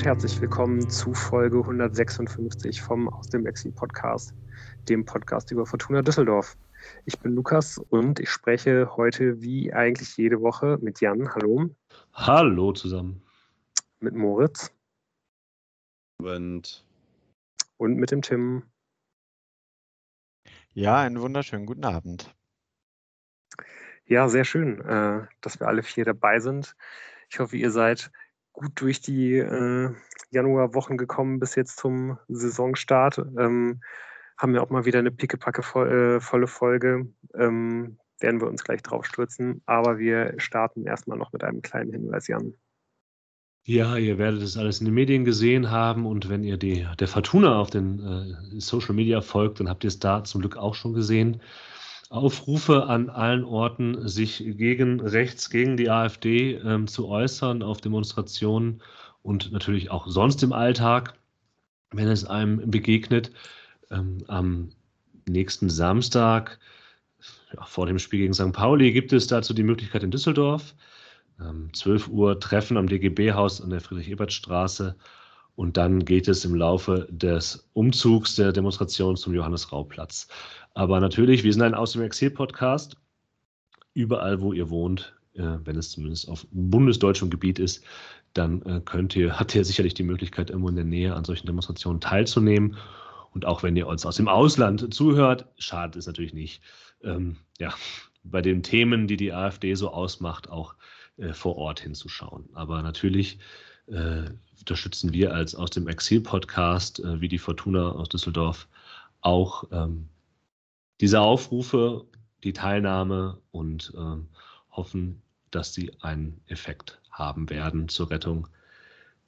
und herzlich willkommen zu Folge 156 vom Aus dem Exil Podcast, dem Podcast über Fortuna Düsseldorf. Ich bin Lukas und ich spreche heute wie eigentlich jede Woche mit Jan. Hallo. Hallo zusammen. Mit Moritz. Und, und mit dem Tim. Ja, einen wunderschönen guten Abend. Ja, sehr schön, äh, dass wir alle vier dabei sind. Ich hoffe, ihr seid gut durch die äh, Januarwochen gekommen bis jetzt zum Saisonstart. Ähm, haben wir auch mal wieder eine pickepacke äh, volle Folge. Ähm, werden wir uns gleich drauf stürzen. Aber wir starten erstmal noch mit einem kleinen Hinweis, Jan. Ja, ihr werdet es alles in den Medien gesehen haben und wenn ihr die, der Fortuna auf den äh, Social Media folgt, dann habt ihr es da zum Glück auch schon gesehen. Aufrufe an allen Orten, sich gegen rechts, gegen die AfD ähm, zu äußern auf Demonstrationen und natürlich auch sonst im Alltag, wenn es einem begegnet. Ähm, am nächsten Samstag, ja, vor dem Spiel gegen St. Pauli, gibt es dazu die Möglichkeit in Düsseldorf. Ähm, 12 Uhr Treffen am DGB-Haus an der Friedrich-Ebert-Straße. Und dann geht es im Laufe des Umzugs der Demonstration zum Johannes-Rau-Platz. Aber natürlich, wir sind ein Aus dem Exil-Podcast. Überall, wo ihr wohnt, äh, wenn es zumindest auf bundesdeutschem Gebiet ist, dann äh, könnt ihr, habt ihr sicherlich die Möglichkeit, irgendwo in der Nähe an solchen Demonstrationen teilzunehmen. Und auch wenn ihr uns aus dem Ausland zuhört, schadet es natürlich nicht, ähm, ja, bei den Themen, die die AfD so ausmacht, auch äh, vor Ort hinzuschauen. Aber natürlich äh, unterstützen wir als aus dem Exil-Podcast, äh, wie die Fortuna aus Düsseldorf, auch ähm, diese Aufrufe, die Teilnahme und äh, hoffen, dass sie einen Effekt haben werden zur Rettung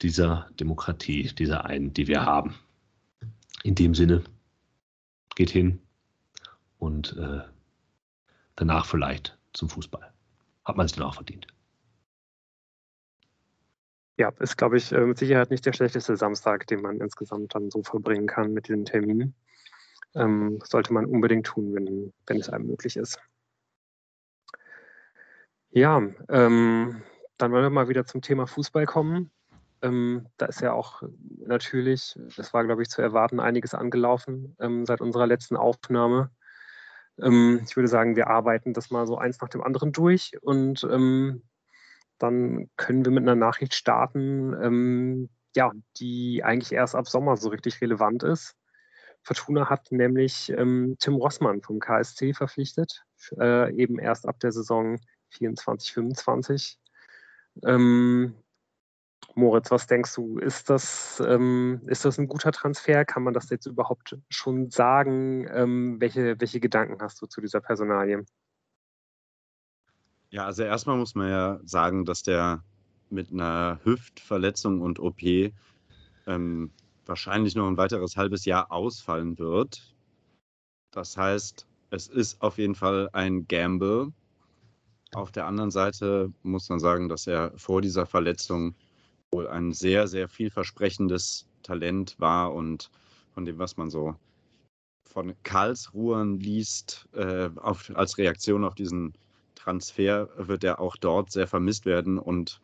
dieser Demokratie, dieser einen, die wir haben. In dem Sinne, geht hin und äh, danach vielleicht zum Fußball. Hat man sich dann auch verdient. Ja, ist, glaube ich, äh, mit Sicherheit nicht der schlechteste Samstag, den man insgesamt dann so verbringen kann mit diesem Termin. Ähm, sollte man unbedingt tun, wenn, wenn es einem möglich ist. Ja, ähm, dann wollen wir mal wieder zum Thema Fußball kommen. Ähm, da ist ja auch natürlich, das war, glaube ich, zu erwarten, einiges angelaufen ähm, seit unserer letzten Aufnahme. Ähm, ich würde sagen, wir arbeiten das mal so eins nach dem anderen durch und ähm, dann können wir mit einer Nachricht starten, ähm, ja, die eigentlich erst ab Sommer so richtig relevant ist. Fortuna hat nämlich ähm, Tim Rossmann vom KSC verpflichtet, äh, eben erst ab der Saison 24, 25. Ähm, Moritz, was denkst du? Ist das, ähm, ist das ein guter Transfer? Kann man das jetzt überhaupt schon sagen? Ähm, welche, welche Gedanken hast du zu dieser Personalie? Ja, also erstmal muss man ja sagen, dass der mit einer Hüftverletzung und OP ähm, wahrscheinlich noch ein weiteres halbes Jahr ausfallen wird. Das heißt, es ist auf jeden Fall ein Gamble. Auf der anderen Seite muss man sagen, dass er vor dieser Verletzung wohl ein sehr, sehr vielversprechendes Talent war und von dem, was man so von Karlsruhen liest, äh, auf, als Reaktion auf diesen Transfer, wird er auch dort sehr vermisst werden und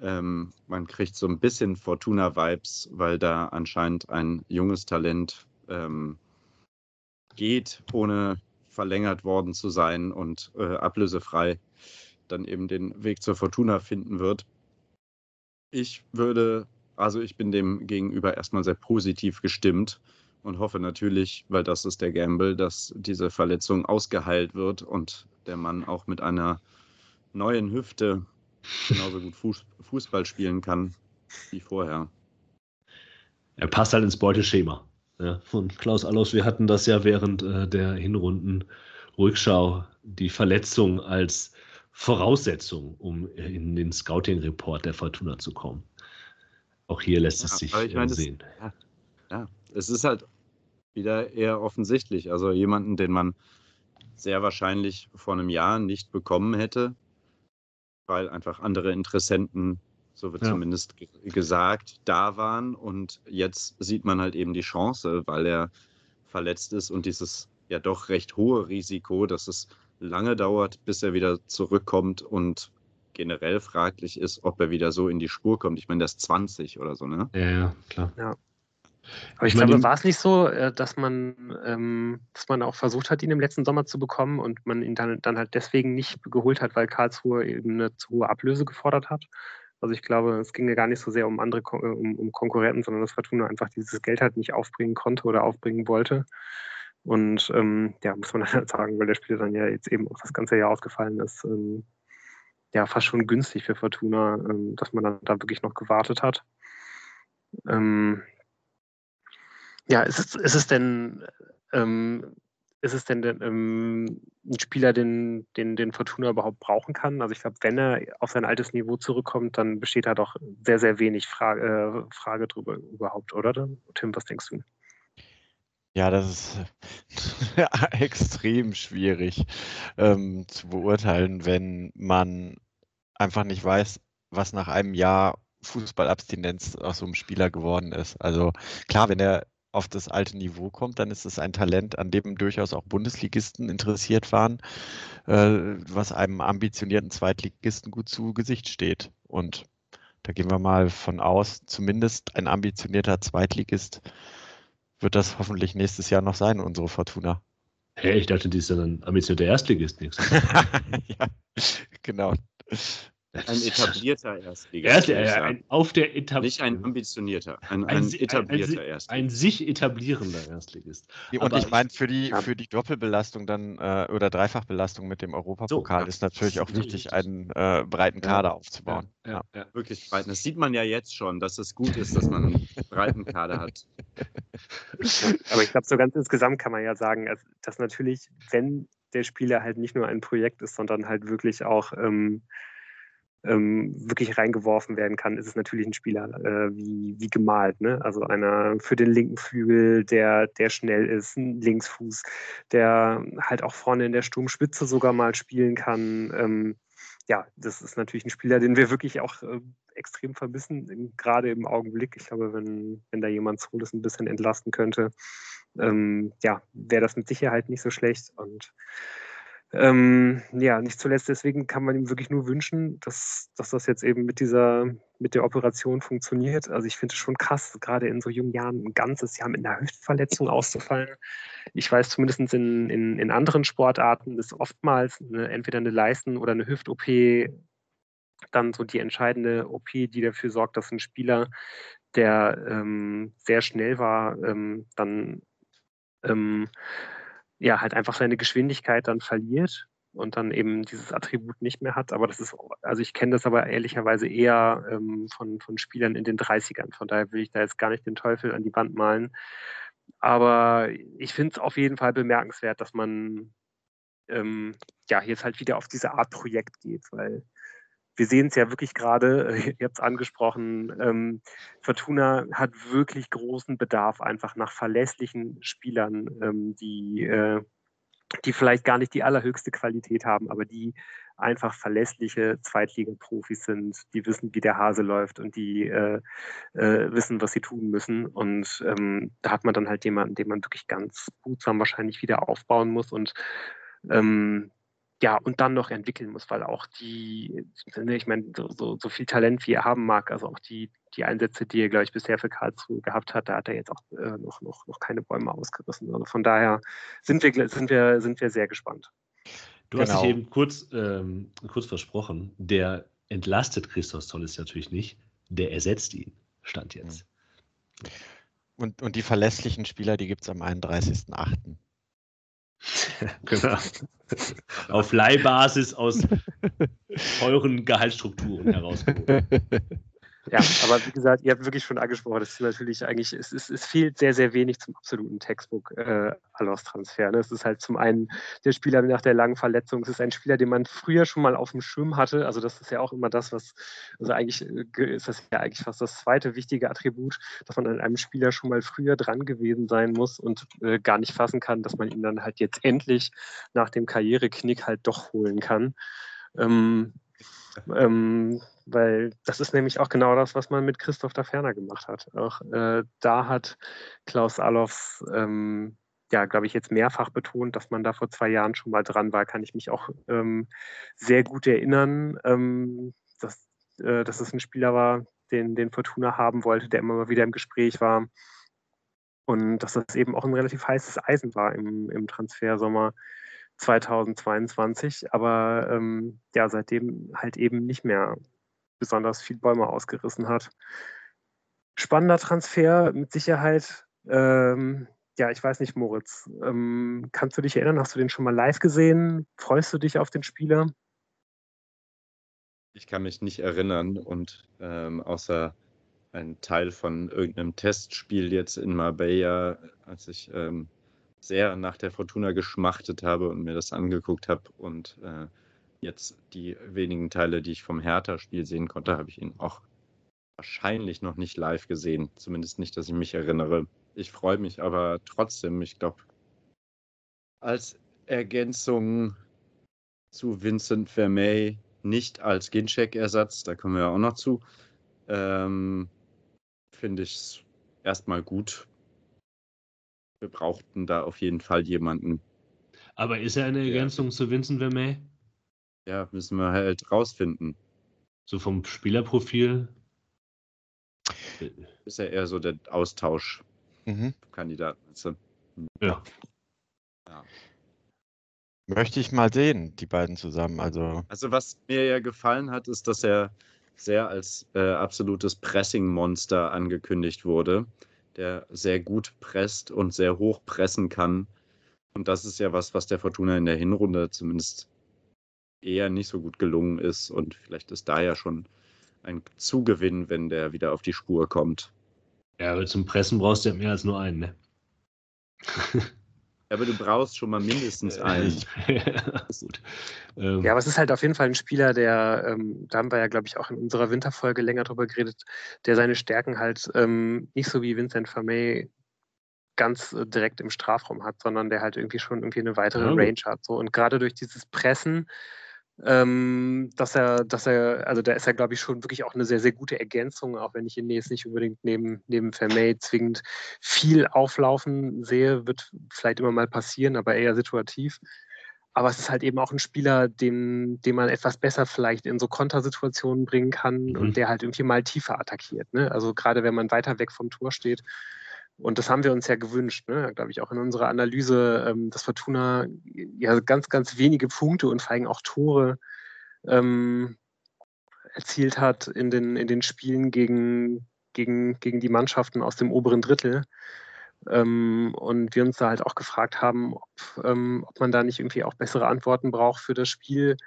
ähm, man kriegt so ein bisschen Fortuna-Vibes, weil da anscheinend ein junges Talent ähm, geht, ohne verlängert worden zu sein und äh, ablösefrei dann eben den Weg zur Fortuna finden wird. Ich würde, also ich bin dem gegenüber erstmal sehr positiv gestimmt und hoffe natürlich, weil das ist der Gamble, dass diese Verletzung ausgeheilt wird und der Mann auch mit einer neuen Hüfte genauso gut Fußball spielen kann wie vorher. Er passt halt ins Beuteschema ja, von Klaus Allofs. Wir hatten das ja während äh, der Hinrunden Rückschau, die Verletzung als Voraussetzung, um in den Scouting-Report der Fortuna zu kommen. Auch hier lässt es sich ich mein, sehen. Das, ja, ja, es ist halt wieder eher offensichtlich. Also jemanden, den man sehr wahrscheinlich vor einem Jahr nicht bekommen hätte, weil einfach andere Interessenten, so wird ja. zumindest gesagt, da waren. Und jetzt sieht man halt eben die Chance, weil er verletzt ist und dieses ja doch recht hohe Risiko, dass es lange dauert, bis er wieder zurückkommt und generell fraglich ist, ob er wieder so in die Spur kommt. Ich meine, der ist 20 oder so, ne? Ja, ja, klar. Ja. Aber ich, ich glaube, war es nicht so, äh, dass man, ähm, dass man auch versucht hat, ihn im letzten Sommer zu bekommen und man ihn dann, dann halt deswegen nicht geholt hat, weil Karlsruhe eben eine zu hohe Ablöse gefordert hat? Also ich glaube, es ging ja gar nicht so sehr um andere äh, um, um Konkurrenten, sondern dass Fortuna einfach dieses Geld halt nicht aufbringen konnte oder aufbringen wollte. Und ähm, ja, muss man halt sagen, weil der Spieler dann ja jetzt eben auch das ganze Jahr ausgefallen ist, ähm, ja, fast schon günstig für Fortuna, ähm, dass man dann da wirklich noch gewartet hat. Ähm, ja, ist es, ist es denn, ähm, ist es denn ähm, ein Spieler, den, den, den Fortuna überhaupt brauchen kann? Also ich glaube, wenn er auf sein altes Niveau zurückkommt, dann besteht da doch sehr, sehr wenig Frage, äh, Frage drüber überhaupt, oder? Tim, was denkst du? Ja, das ist extrem schwierig ähm, zu beurteilen, wenn man einfach nicht weiß, was nach einem Jahr Fußballabstinenz aus so einem Spieler geworden ist. Also klar, wenn er auf das alte Niveau kommt, dann ist es ein Talent, an dem durchaus auch Bundesligisten interessiert waren, äh, was einem ambitionierten Zweitligisten gut zu Gesicht steht. Und da gehen wir mal von aus, zumindest ein ambitionierter Zweitligist wird das hoffentlich nächstes Jahr noch sein, unsere Fortuna. Hey, ich dachte, die ist dann ambitionierter Erstligist ja, genau. Ein etablierter Erstligist. Erst, ja, ein, auf der Etab Nicht ein ambitionierter, ein, ein, ein etablierter ein, Erstligist. Ein sich etablierender Erstligist. Und Aber ich meine, für die, für die Doppelbelastung dann äh, oder Dreifachbelastung mit dem Europapokal so, ist natürlich auch wichtig, einen äh, breiten Kader aufzubauen. Ja, ja, wirklich breiten. Das sieht man ja jetzt schon, dass es gut ist, dass man einen breiten Kader hat. Aber ich glaube, so ganz insgesamt kann man ja sagen, dass natürlich, wenn der Spieler halt nicht nur ein Projekt ist, sondern halt wirklich auch ähm, ähm, wirklich reingeworfen werden kann, ist es natürlich ein Spieler äh, wie, wie gemalt. Ne? Also einer für den linken Flügel, der, der schnell ist, ein Linksfuß, der halt auch vorne in der Sturmspitze sogar mal spielen kann. Ähm, ja, das ist natürlich ein Spieler, den wir wirklich auch äh, extrem vermissen, gerade im Augenblick. Ich glaube, wenn, wenn da jemand Solis ein bisschen entlasten könnte, ähm, ja, wäre das mit Sicherheit nicht so schlecht. Und ähm, ja, nicht zuletzt deswegen kann man ihm wirklich nur wünschen, dass, dass das jetzt eben mit dieser, mit der Operation funktioniert. Also ich finde es schon krass, gerade in so jungen Jahren ein ganzes Jahr mit einer Hüftverletzung auszufallen. Ich weiß zumindest in, in, in anderen Sportarten ist oftmals eine, entweder eine Leisten- oder eine Hüft-OP dann so die entscheidende OP, die dafür sorgt, dass ein Spieler, der ähm, sehr schnell war, ähm, dann ähm, ja, halt einfach seine Geschwindigkeit dann verliert und dann eben dieses Attribut nicht mehr hat. Aber das ist, also ich kenne das aber ehrlicherweise eher ähm, von, von Spielern in den 30ern. Von daher will ich da jetzt gar nicht den Teufel an die Wand malen. Aber ich finde es auf jeden Fall bemerkenswert, dass man ähm, ja jetzt halt wieder auf diese Art Projekt geht, weil wir sehen es ja wirklich gerade, ihr habt es angesprochen, ähm, Fortuna hat wirklich großen Bedarf einfach nach verlässlichen Spielern, ähm, die, äh, die vielleicht gar nicht die allerhöchste Qualität haben, aber die einfach verlässliche Zweitliga-Profis sind, die wissen, wie der Hase läuft und die äh, äh, wissen, was sie tun müssen. Und ähm, da hat man dann halt jemanden, den man wirklich ganz gutsam wahrscheinlich wieder aufbauen muss und ähm, ja, und dann noch entwickeln muss, weil auch die, ne, ich meine, so, so, so, viel Talent, wie er haben mag, also auch die, die Einsätze, die er, glaube ich, bisher für Karlsruhe gehabt hat, da hat er jetzt auch äh, noch, noch, noch keine Bäume ausgerissen. Also von daher sind wir, sind wir, sind wir sehr gespannt. Du genau. hast dich eben kurz, ähm, kurz versprochen, der entlastet Christos Tolles natürlich nicht, der ersetzt ihn, stand jetzt. Und, und die verlässlichen Spieler, die gibt es am 31.08. genau. Auf Leihbasis aus teuren Gehaltsstrukturen herausgeholt. Ja, aber wie gesagt, ihr habt wirklich schon angesprochen, das ist natürlich eigentlich, es, ist, es fehlt sehr, sehr wenig zum absoluten Textbook äh. Ne? Es ist halt zum einen der Spieler nach der langen Verletzung, es ist ein Spieler, den man früher schon mal auf dem Schirm hatte. Also das ist ja auch immer das, was, also eigentlich äh, ist das ja eigentlich fast das zweite wichtige Attribut, dass man an einem Spieler schon mal früher dran gewesen sein muss und äh, gar nicht fassen kann, dass man ihn dann halt jetzt endlich nach dem Karriereknick halt doch holen kann. Ähm, ähm, weil das ist nämlich auch genau das, was man mit Christoph da Ferner gemacht hat. Auch äh, da hat Klaus Allofs ähm, ja, glaube ich, jetzt mehrfach betont, dass man da vor zwei Jahren schon mal dran war, kann ich mich auch ähm, sehr gut erinnern, ähm, dass, äh, dass es ein Spieler war, den, den Fortuna haben wollte, der immer mal wieder im Gespräch war. Und dass das eben auch ein relativ heißes Eisen war im, im Transfersommer 2022. Aber ähm, ja, seitdem halt eben nicht mehr besonders viel Bäume ausgerissen hat. Spannender Transfer mit Sicherheit. Ähm, ja, ich weiß nicht, Moritz. Ähm, kannst du dich erinnern? Hast du den schon mal live gesehen? Freust du dich auf den Spieler? Ich kann mich nicht erinnern und ähm, außer ein Teil von irgendeinem Testspiel jetzt in Marbella, als ich ähm, sehr nach der Fortuna geschmachtet habe und mir das angeguckt habe und äh, jetzt die wenigen Teile, die ich vom Hertha-Spiel sehen konnte, habe ich ihn auch wahrscheinlich noch nicht live gesehen. Zumindest nicht, dass ich mich erinnere. Ich freue mich aber trotzdem, ich glaube, als Ergänzung zu Vincent Vermey, nicht als Ginchek-Ersatz, da kommen wir ja auch noch zu, ähm, finde ich es erstmal gut. Wir brauchten da auf jeden Fall jemanden. Aber ist er eine Ergänzung ja. zu Vincent Vermey? Ja, müssen wir halt rausfinden. So vom Spielerprofil? Ist er eher so der Austausch. Mhm. Kandidaten. Ja. ja. Möchte ich mal sehen, die beiden zusammen. Also, also was mir ja gefallen hat, ist, dass er sehr als äh, absolutes Pressing-Monster angekündigt wurde, der sehr gut presst und sehr hoch pressen kann. Und das ist ja was, was der Fortuna in der Hinrunde zumindest eher nicht so gut gelungen ist. Und vielleicht ist da ja schon ein Zugewinn, wenn der wieder auf die Spur kommt. Ja, aber zum Pressen brauchst du ja mehr als nur einen, ne? aber du brauchst schon mal mindestens einen. ja, gut. Ähm. ja, aber es ist halt auf jeden Fall ein Spieler, der, ähm, da haben wir ja, glaube ich, auch in unserer Winterfolge länger drüber geredet, der seine Stärken halt ähm, nicht so wie Vincent Vermey ganz äh, direkt im Strafraum hat, sondern der halt irgendwie schon irgendwie eine weitere ja, Range hat. So. Und gerade durch dieses Pressen ähm, dass er, dass er, also da ist er, glaube ich, schon wirklich auch eine sehr, sehr gute Ergänzung, auch wenn ich ihn jetzt nicht unbedingt neben, neben Vermey zwingend viel auflaufen sehe, wird vielleicht immer mal passieren, aber eher situativ. Aber es ist halt eben auch ein Spieler, den, den man etwas besser vielleicht in so Kontersituationen bringen kann mhm. und der halt irgendwie mal tiefer attackiert. Ne? Also gerade wenn man weiter weg vom Tor steht, und das haben wir uns ja gewünscht, ne? glaube ich, auch in unserer Analyse, ähm, dass Fortuna ja ganz, ganz wenige Punkte und vor allem auch Tore ähm, erzielt hat in den, in den Spielen gegen, gegen, gegen die Mannschaften aus dem oberen Drittel. Ähm, und wir uns da halt auch gefragt haben, ob, ähm, ob man da nicht irgendwie auch bessere Antworten braucht für das Spiel,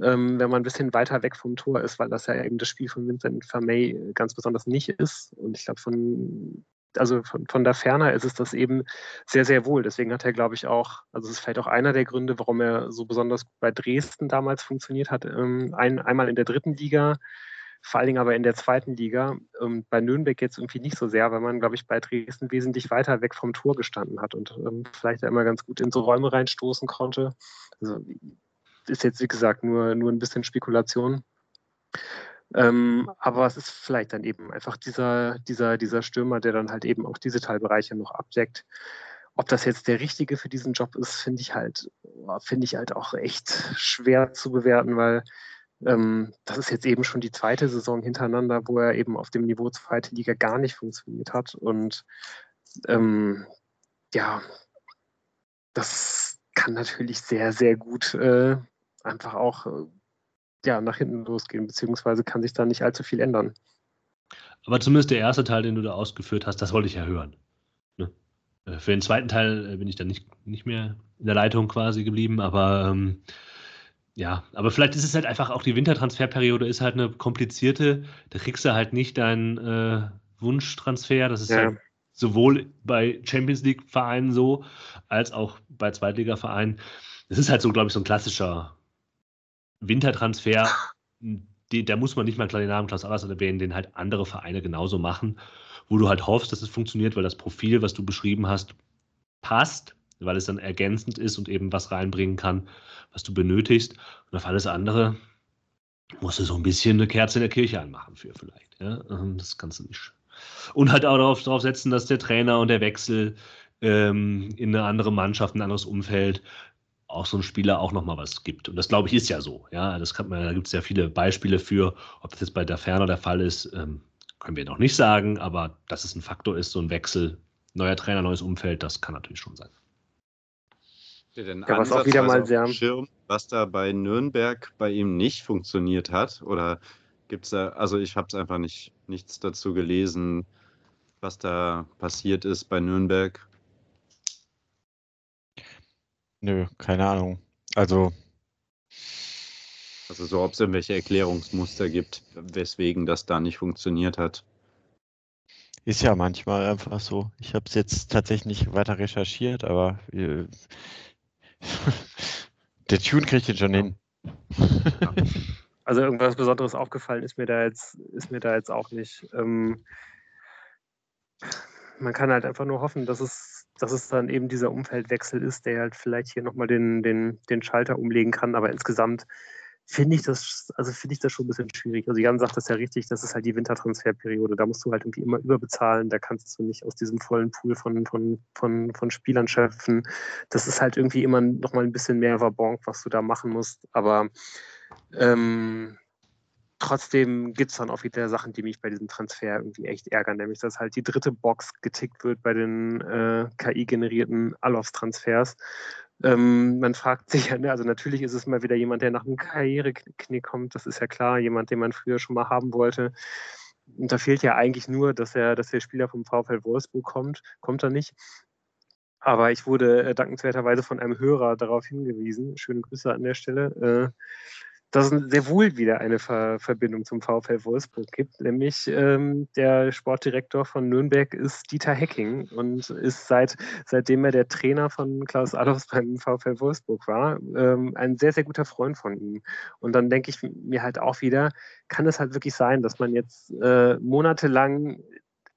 ähm, wenn man ein bisschen weiter weg vom Tor ist, weil das ja eben das Spiel von Vincent Vermey ganz besonders nicht ist. Und ich glaube, von also von, von der Ferne ist es das eben sehr, sehr wohl. Deswegen hat er, glaube ich, auch, also es ist vielleicht auch einer der Gründe, warum er so besonders bei Dresden damals funktioniert hat. Ähm, ein, einmal in der dritten Liga, vor allen Dingen aber in der zweiten Liga. Ähm, bei Nürnberg jetzt irgendwie nicht so sehr, weil man, glaube ich, bei Dresden wesentlich weiter weg vom Tor gestanden hat und ähm, vielleicht immer ganz gut in so Räume reinstoßen konnte. Also ist jetzt, wie gesagt, nur, nur ein bisschen Spekulation. Ähm, aber es ist vielleicht dann eben einfach dieser, dieser, dieser Stürmer, der dann halt eben auch diese Teilbereiche noch abdeckt. Ob das jetzt der richtige für diesen Job ist, finde ich halt, finde ich halt auch echt schwer zu bewerten, weil ähm, das ist jetzt eben schon die zweite Saison hintereinander, wo er eben auf dem Niveau zweite Liga gar nicht funktioniert hat. Und ähm, ja, das kann natürlich sehr, sehr gut äh, einfach auch äh, ja, nach hinten losgehen, beziehungsweise kann sich da nicht allzu viel ändern. Aber zumindest der erste Teil, den du da ausgeführt hast, das wollte ich ja hören. Ne? Äh, für den zweiten Teil äh, bin ich dann nicht, nicht mehr in der Leitung quasi geblieben, aber ähm, ja, aber vielleicht ist es halt einfach auch die Wintertransferperiode ist halt eine komplizierte. Da kriegst du halt nicht deinen äh, Wunschtransfer. Das ist ja. halt sowohl bei Champions League-Vereinen so, als auch bei Zweitliga-Vereinen. Das ist halt so, glaube ich, so ein klassischer Wintertransfer, die, da muss man nicht mal klar den Namen Klaus Allers erwähnen, den halt andere Vereine genauso machen, wo du halt hoffst, dass es funktioniert, weil das Profil, was du beschrieben hast, passt, weil es dann ergänzend ist und eben was reinbringen kann, was du benötigst. Und auf alles andere musst du so ein bisschen eine Kerze in der Kirche anmachen für vielleicht. Ja? Ähm, das kannst du nicht. Und halt auch darauf, darauf setzen, dass der Trainer und der Wechsel ähm, in eine andere Mannschaft, ein anderes Umfeld, auch so ein Spieler auch nochmal was gibt. Und das glaube ich ist ja so. Ja, das kann man, da gibt es ja viele Beispiele für, ob das jetzt bei der Ferner der Fall ist, ähm, können wir noch nicht sagen, aber dass es ein Faktor ist, so ein Wechsel, neuer Trainer, neues Umfeld, das kann natürlich schon sein. Ja, was auch wieder mal sehr. Schirm, was da bei Nürnberg bei ihm nicht funktioniert hat? Oder gibt es da, also ich habe es einfach nicht, nichts dazu gelesen, was da passiert ist bei Nürnberg. Nö, keine Ahnung. Also. Also so, ob es irgendwelche Erklärungsmuster gibt, weswegen das da nicht funktioniert hat. Ist ja manchmal einfach so. Ich habe es jetzt tatsächlich nicht weiter recherchiert, aber äh, der Tune kriegt den schon hin. Also irgendwas Besonderes aufgefallen ist mir da jetzt, ist mir da jetzt auch nicht. Ähm, man kann halt einfach nur hoffen, dass es, dass es dann eben dieser Umfeldwechsel ist, der halt vielleicht hier nochmal den, den, den Schalter umlegen kann. Aber insgesamt finde ich das, also finde ich das schon ein bisschen schwierig. Also Jan sagt das ja richtig, das ist halt die Wintertransferperiode. Da musst du halt irgendwie immer überbezahlen. Da kannst du nicht aus diesem vollen Pool von, von, von, von Spielern schöpfen. Das ist halt irgendwie immer nochmal ein bisschen mehr Vabonk, was du da machen musst. Aber ähm, trotzdem gibt es dann auch wieder Sachen, die mich bei diesem Transfer irgendwie echt ärgern, nämlich dass halt die dritte Box getickt wird bei den äh, KI-generierten Alofs-Transfers. Ähm, man fragt sich ja, ne, also natürlich ist es mal wieder jemand, der nach einem Karriereknick kommt, das ist ja klar, jemand, den man früher schon mal haben wollte. Und da fehlt ja eigentlich nur, dass er, dass der Spieler vom VfL Wolfsburg kommt, kommt er nicht. Aber ich wurde äh, dankenswerterweise von einem Hörer darauf hingewiesen, schöne Grüße an der Stelle, äh, dass es sehr wohl wieder eine Ver Verbindung zum VfL Wolfsburg gibt, nämlich ähm, der Sportdirektor von Nürnberg ist Dieter Hecking und ist seit seitdem er der Trainer von Klaus Adolfs beim VfL Wolfsburg war, ähm, ein sehr, sehr guter Freund von ihm. Und dann denke ich mir halt auch wieder, kann es halt wirklich sein, dass man jetzt äh, monatelang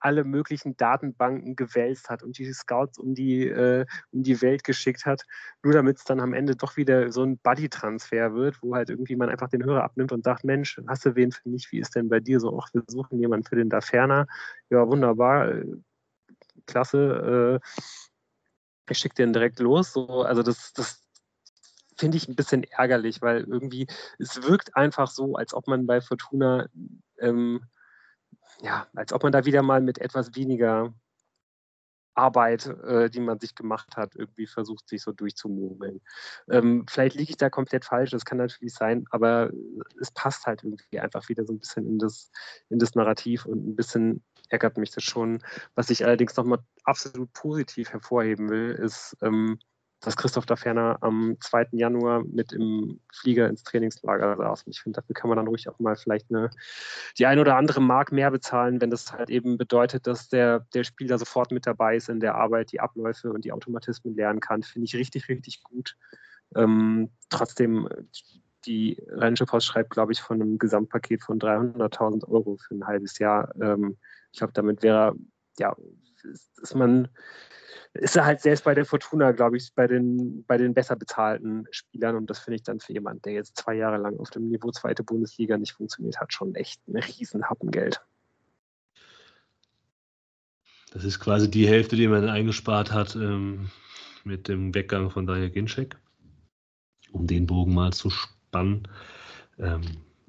alle möglichen Datenbanken gewälzt hat und die Scouts um die, äh, um die Welt geschickt hat, nur damit es dann am Ende doch wieder so ein Buddy-Transfer wird, wo halt irgendwie man einfach den Hörer abnimmt und sagt, Mensch, hast du wen für mich? Wie ist denn bei dir so? Ach, wir suchen jemanden für den da ferner. Ja, wunderbar, äh, klasse. Äh, ich schicke den direkt los. So, also das, das finde ich ein bisschen ärgerlich, weil irgendwie es wirkt einfach so, als ob man bei Fortuna ähm, ja, als ob man da wieder mal mit etwas weniger Arbeit, äh, die man sich gemacht hat, irgendwie versucht, sich so durchzumogeln. Ähm, vielleicht liege ich da komplett falsch, das kann natürlich sein, aber es passt halt irgendwie einfach wieder so ein bisschen in das, in das Narrativ und ein bisschen ärgert mich das schon. Was ich allerdings nochmal absolut positiv hervorheben will, ist, ähm, dass Christoph da ferner am 2. Januar mit im Flieger ins Trainingslager saß. Und ich finde, dafür kann man dann ruhig auch mal vielleicht eine, die ein oder andere Mark mehr bezahlen, wenn das halt eben bedeutet, dass der, der Spieler sofort mit dabei ist in der Arbeit, die Abläufe und die Automatismen lernen kann. Finde ich richtig, richtig gut. Ähm, trotzdem, die Rheinische Post schreibt, glaube ich, von einem Gesamtpaket von 300.000 Euro für ein halbes Jahr. Ähm, ich glaube, damit wäre, ja, ist man ist er halt selbst bei der Fortuna, glaube ich, bei den, bei den besser bezahlten Spielern. Und das finde ich dann für jemanden, der jetzt zwei Jahre lang auf dem Niveau zweite Bundesliga nicht funktioniert hat, schon echt ein Riesenhappen Geld. Das ist quasi die Hälfte, die man eingespart hat ähm, mit dem Weggang von Daniel Ginczek, um den Bogen mal zu spannen. Ähm,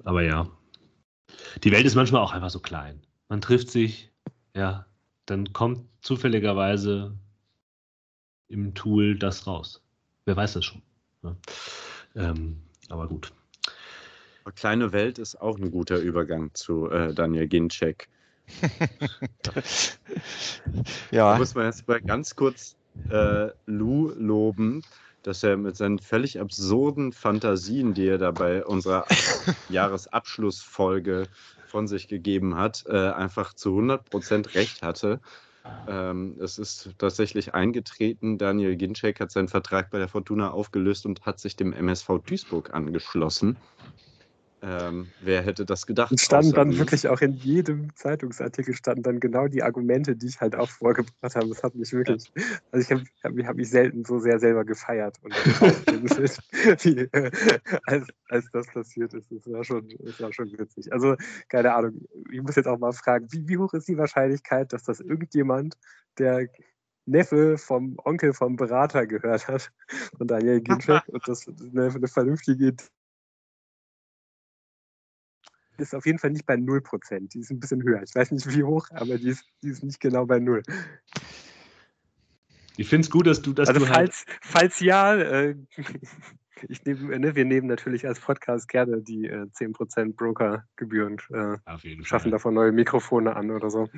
aber ja, die Welt ist manchmal auch einfach so klein. Man trifft sich, ja, dann kommt zufälligerweise im Tool das raus. Wer weiß das schon. Ja. Ähm, aber gut. Kleine Welt ist auch ein guter Übergang zu äh, Daniel Ginczek. ja. Da muss man jetzt mal ganz kurz äh, Lou loben, dass er mit seinen völlig absurden Fantasien, die er da bei unserer Jahresabschlussfolge von sich gegeben hat, äh, einfach zu 100% recht hatte. Ähm, es ist tatsächlich eingetreten. Daniel Ginczek hat seinen Vertrag bei der Fortuna aufgelöst und hat sich dem MSV Duisburg angeschlossen. Ähm, wer hätte das gedacht? Und standen dann wirklich auch in jedem Zeitungsartikel standen dann genau die Argumente, die ich halt auch vorgebracht habe. Das hat mich wirklich, ja. also ich habe hab, hab mich selten so sehr selber gefeiert und wie, äh, als, als das passiert ist. Das war, schon, das war schon witzig. Also keine Ahnung, ich muss jetzt auch mal fragen, wie, wie hoch ist die Wahrscheinlichkeit, dass das irgendjemand, der Neffe vom Onkel vom Berater gehört hat, von Daniel Ginczek. und das eine, eine vernünftige ist auf jeden Fall nicht bei 0%. Die ist ein bisschen höher. Ich weiß nicht wie hoch, aber die ist, die ist nicht genau bei 0. Ich finde es gut, dass du das. Also du falls, halt falls ja, äh, ich nehm, ne, wir nehmen natürlich als Podcast gerne die äh, 10% Brokergebühren, äh, schaffen davon neue Mikrofone an oder so.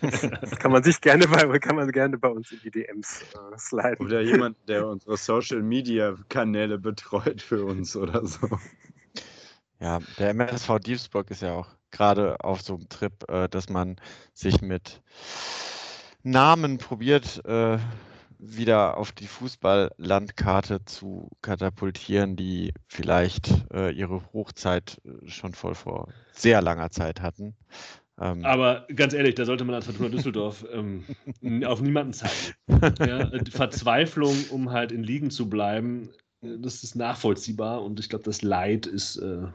das kann man sich gerne bei, kann man gerne bei uns in die DMs äh, sliden. Oder jemand, der unsere Social Media Kanäle betreut für uns oder so. Ja, der MSV Diebsburg ist ja auch gerade auf so einem Trip, äh, dass man sich mit Namen probiert, äh, wieder auf die Fußballlandkarte zu katapultieren, die vielleicht äh, ihre Hochzeit äh, schon voll vor sehr langer Zeit hatten. Ähm, Aber ganz ehrlich, da sollte man als Fortuna Düsseldorf ähm, auf niemanden zeigen. Ja, Verzweiflung, um halt in Ligen zu bleiben, äh, das ist nachvollziehbar und ich glaube, das Leid ist äh,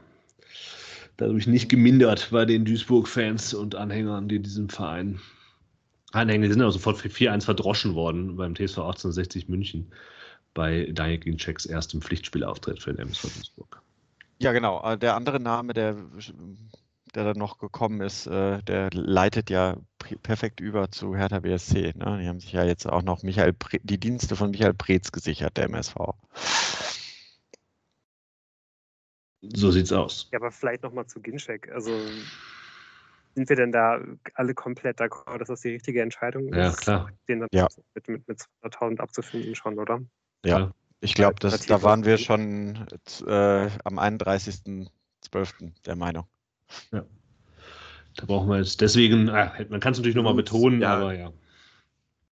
dadurch nicht gemindert bei den Duisburg-Fans und Anhängern, die diesem Verein Anhänger sind auch sofort für 4-1 verdroschen worden beim TSV 1860 München bei Daniel Ginczeks erstem Pflichtspielauftritt für den MSV Duisburg. Ja, genau. Äh, der andere Name, der, der dann noch gekommen ist, äh, der leitet ja perfekt über zu Hertha BSC. Ne? Die haben sich ja jetzt auch noch Michael die Dienste von Michael Preetz gesichert, der MSV. So sieht's aus. Ja, aber vielleicht nochmal zu Ginczek. Also sind wir denn da alle komplett d'accord, dass das die richtige Entscheidung ja, ist? Klar. Den dann ja, mit, mit, mit 200.000 abzufinden schon, oder? Ja, ja. ich glaube, da waren wir schon äh, am 31.12. der Meinung. Ja. Da brauchen wir jetzt deswegen, äh, man kann es natürlich nochmal betonen, ja. aber ja.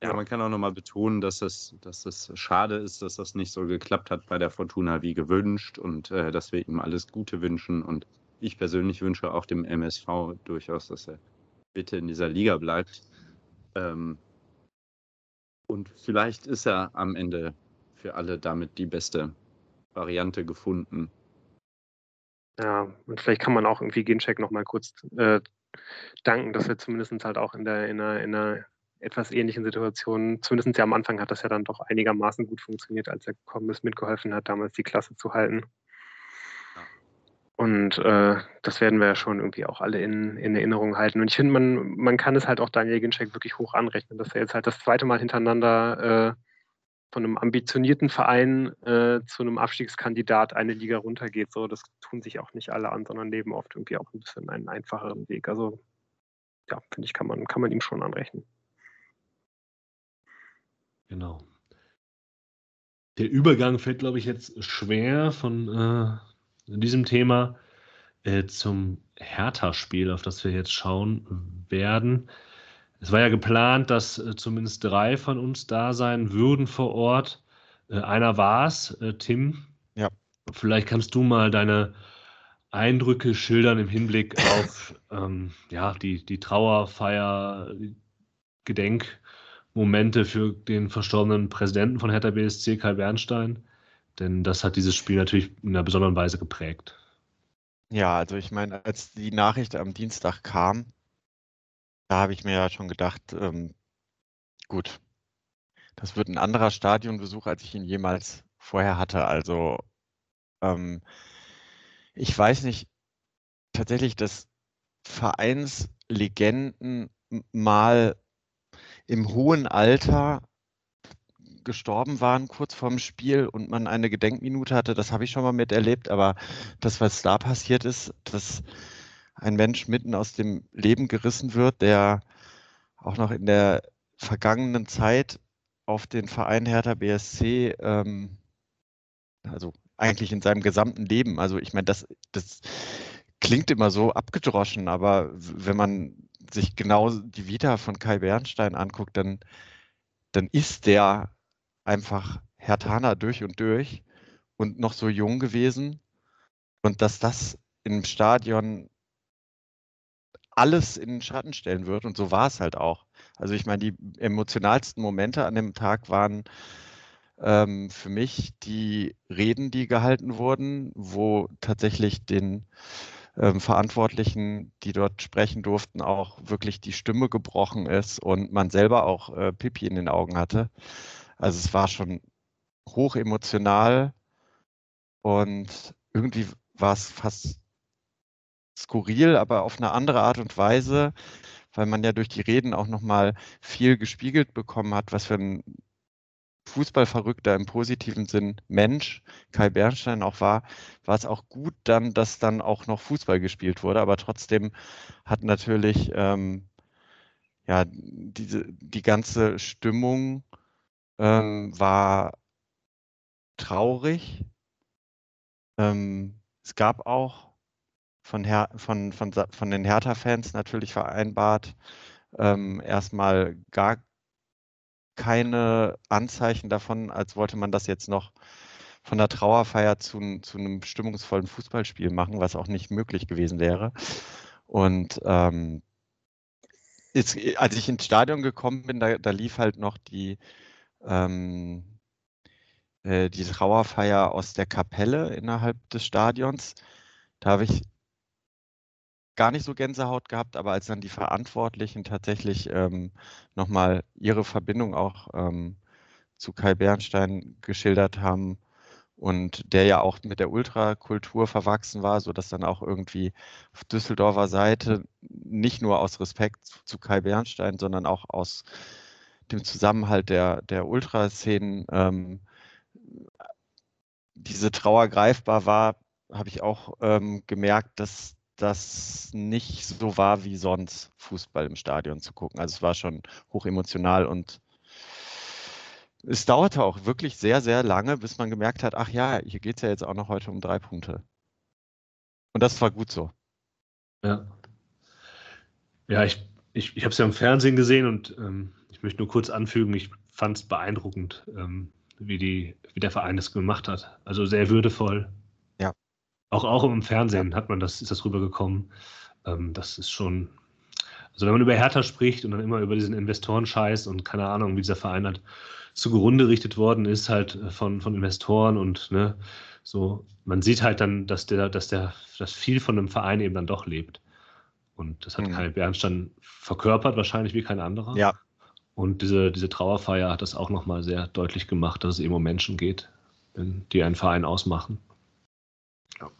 Ja, man kann auch nochmal betonen, dass es, dass es schade ist, dass das nicht so geklappt hat bei der Fortuna wie gewünscht und äh, dass wir ihm alles Gute wünschen und ich persönlich wünsche auch dem MSV durchaus, dass er bitte in dieser Liga bleibt. Ähm, und vielleicht ist er am Ende für alle damit die beste Variante gefunden. Ja, und vielleicht kann man auch irgendwie Gencheck nochmal kurz äh, danken, dass er zumindest halt auch in, der, in, einer, in einer etwas ähnlichen Situation, zumindest ja am Anfang hat das ja dann doch einigermaßen gut funktioniert, als er gekommen ist, mitgeholfen hat, damals die Klasse zu halten. Und äh, das werden wir ja schon irgendwie auch alle in, in Erinnerung halten. Und ich finde, man, man kann es halt auch Daniel Ginczek wirklich hoch anrechnen, dass er jetzt halt das zweite Mal hintereinander äh, von einem ambitionierten Verein äh, zu einem Abstiegskandidat eine Liga runtergeht. So, das tun sich auch nicht alle an, sondern leben oft irgendwie auch ein bisschen einen einfacheren Weg. Also ja, finde ich, kann man, kann man ihm schon anrechnen. Genau. Der Übergang fällt, glaube ich, jetzt schwer von äh, diesem Thema äh, zum Hertha-Spiel, auf das wir jetzt schauen werden. Es war ja geplant, dass äh, zumindest drei von uns da sein würden vor Ort. Äh, einer war es, äh, Tim. Ja. Vielleicht kannst du mal deine Eindrücke schildern im Hinblick auf ähm, ja, die, die Trauerfeier, Gedenkmomente für den verstorbenen Präsidenten von Hertha BSC, Kai Bernstein. Denn das hat dieses Spiel natürlich in einer besonderen Weise geprägt. Ja, also ich meine, als die Nachricht am Dienstag kam, da habe ich mir ja schon gedacht, ähm, gut, das wird ein anderer Stadionbesuch, als ich ihn jemals vorher hatte. Also ähm, ich weiß nicht, tatsächlich, dass Vereinslegenden mal im hohen Alter gestorben waren kurz vorm Spiel und man eine Gedenkminute hatte, das habe ich schon mal miterlebt, aber das, was da passiert ist, dass ein Mensch mitten aus dem Leben gerissen wird, der auch noch in der vergangenen Zeit auf den Verein Hertha BSC, ähm, also eigentlich in seinem gesamten Leben, also ich meine, das, das klingt immer so abgedroschen, aber wenn man sich genau die Vita von Kai Bernstein anguckt, dann, dann ist der einfach Herr Tana durch und durch und noch so jung gewesen. Und dass das im Stadion alles in den Schatten stellen wird. Und so war es halt auch. Also ich meine, die emotionalsten Momente an dem Tag waren ähm, für mich die Reden, die gehalten wurden, wo tatsächlich den ähm, Verantwortlichen, die dort sprechen durften, auch wirklich die Stimme gebrochen ist und man selber auch äh, Pipi in den Augen hatte. Also es war schon hoch emotional und irgendwie war es fast skurril, aber auf eine andere Art und Weise, weil man ja durch die Reden auch nochmal viel gespiegelt bekommen hat, was für ein Fußballverrückter im positiven Sinn Mensch Kai Bernstein auch war, war es auch gut dann, dass dann auch noch Fußball gespielt wurde. Aber trotzdem hat natürlich ähm, ja diese die ganze Stimmung ähm, war traurig. Ähm, es gab auch von, Her von, von, von den Hertha-Fans natürlich vereinbart, ähm, erstmal gar keine Anzeichen davon, als wollte man das jetzt noch von der Trauerfeier zu, zu einem stimmungsvollen Fußballspiel machen, was auch nicht möglich gewesen wäre. Und ähm, ist, als ich ins Stadion gekommen bin, da, da lief halt noch die, ähm, äh, die Trauerfeier aus der Kapelle innerhalb des Stadions. Da habe ich gar nicht so Gänsehaut gehabt, aber als dann die Verantwortlichen tatsächlich ähm, nochmal ihre Verbindung auch ähm, zu Kai Bernstein geschildert haben und der ja auch mit der Ultrakultur verwachsen war, sodass dann auch irgendwie auf Düsseldorfer Seite nicht nur aus Respekt zu Kai Bernstein, sondern auch aus dem Zusammenhalt der, der Ultraszenen ähm, diese Trauer greifbar war, habe ich auch ähm, gemerkt, dass das nicht so war wie sonst, Fußball im Stadion zu gucken. Also es war schon hoch emotional und es dauerte auch wirklich sehr, sehr lange, bis man gemerkt hat, ach ja, hier geht es ja jetzt auch noch heute um drei Punkte. Und das war gut so. Ja. Ja, ich, ich, ich habe es ja im Fernsehen gesehen und ähm, ich möchte nur kurz anfügen, ich fand es beeindruckend, ähm, wie, die, wie der Verein das gemacht hat. Also sehr würdevoll, auch, auch im Fernsehen hat man das, ist das rübergekommen. Ähm, das ist schon, also wenn man über Hertha spricht und dann immer über diesen Investorenscheiß und keine Ahnung, wie dieser Verein halt zugrunde richtet worden ist, halt äh, von, von Investoren und ne, so, man sieht halt dann, dass der, dass der, dass viel von einem Verein eben dann doch lebt. Und das hat mhm. Kai Bernstein verkörpert, wahrscheinlich wie kein anderer. Ja. Und diese, diese Trauerfeier hat das auch nochmal sehr deutlich gemacht, dass es eben um Menschen geht, die einen Verein ausmachen. Ja,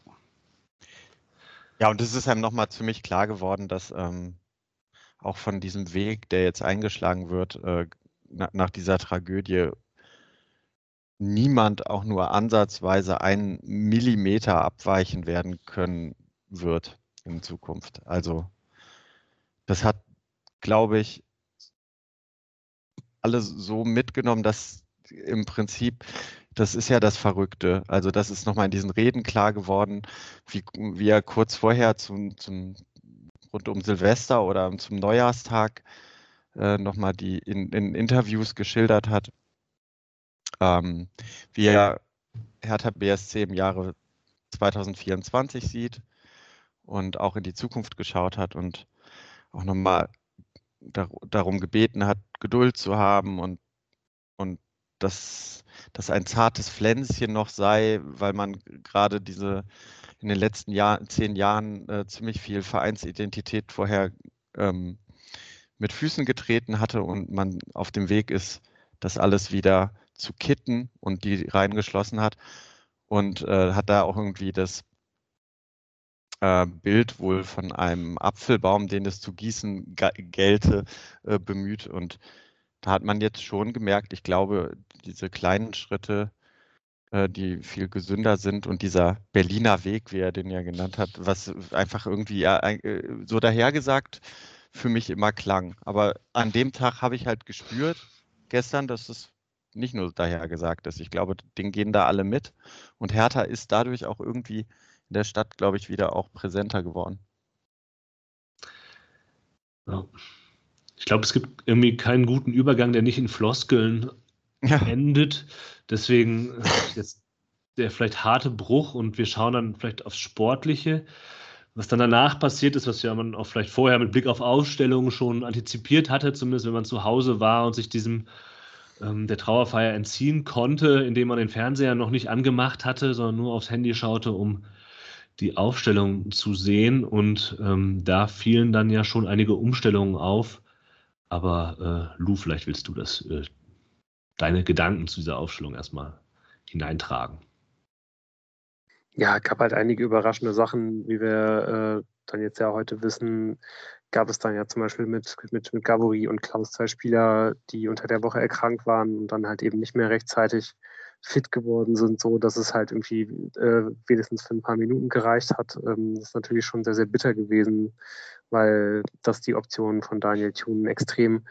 und es ist einem nochmal ziemlich klar geworden, dass ähm, auch von diesem Weg, der jetzt eingeschlagen wird, äh, na, nach dieser Tragödie, niemand auch nur ansatzweise einen Millimeter abweichen werden können wird in Zukunft. Also das hat, glaube ich, alle so mitgenommen, dass im Prinzip das ist ja das Verrückte. Also das ist nochmal in diesen Reden klar geworden, wie, wie er kurz vorher zum, zum rund um Silvester oder zum Neujahrstag äh, nochmal die in, in, Interviews geschildert hat, ähm, wie er Hertha BSC im Jahre 2024 sieht und auch in die Zukunft geschaut hat und auch nochmal dar darum gebeten hat, Geduld zu haben und, und dass das ein zartes Pflänzchen noch sei, weil man gerade diese in den letzten Jahr, zehn Jahren äh, ziemlich viel Vereinsidentität vorher ähm, mit Füßen getreten hatte und man auf dem Weg ist, das alles wieder zu kitten und die reingeschlossen hat und äh, hat da auch irgendwie das äh, Bild wohl von einem Apfelbaum, den es zu gießen gelte, äh, bemüht und da hat man jetzt schon gemerkt, ich glaube, diese kleinen Schritte, äh, die viel gesünder sind und dieser Berliner Weg, wie er den ja genannt hat, was einfach irgendwie äh, so dahergesagt für mich immer klang. Aber an dem Tag habe ich halt gespürt, gestern, dass es nicht nur dahergesagt ist. Ich glaube, den gehen da alle mit. Und Hertha ist dadurch auch irgendwie in der Stadt, glaube ich, wieder auch präsenter geworden. Ja ich glaube, es gibt irgendwie keinen guten Übergang, der nicht in Floskeln ja. endet. Deswegen äh, jetzt der vielleicht harte Bruch und wir schauen dann vielleicht aufs Sportliche. Was dann danach passiert ist, was ja man auch vielleicht vorher mit Blick auf Ausstellungen schon antizipiert hatte, zumindest wenn man zu Hause war und sich diesem ähm, der Trauerfeier entziehen konnte, indem man den Fernseher noch nicht angemacht hatte, sondern nur aufs Handy schaute, um die Aufstellung zu sehen und ähm, da fielen dann ja schon einige Umstellungen auf. Aber äh, Lou, vielleicht willst du das, äh, deine Gedanken zu dieser Aufstellung erstmal hineintragen. Ja, gab halt einige überraschende Sachen, wie wir äh, dann jetzt ja heute wissen, gab es dann ja zum Beispiel mit, mit, mit Gavori und Klaus zwei Spieler, die unter der Woche erkrankt waren und dann halt eben nicht mehr rechtzeitig fit geworden sind, so dass es halt irgendwie äh, wenigstens für ein paar Minuten gereicht hat. Ähm, das ist natürlich schon sehr, sehr bitter gewesen, weil das die Option von Daniel Thun extrem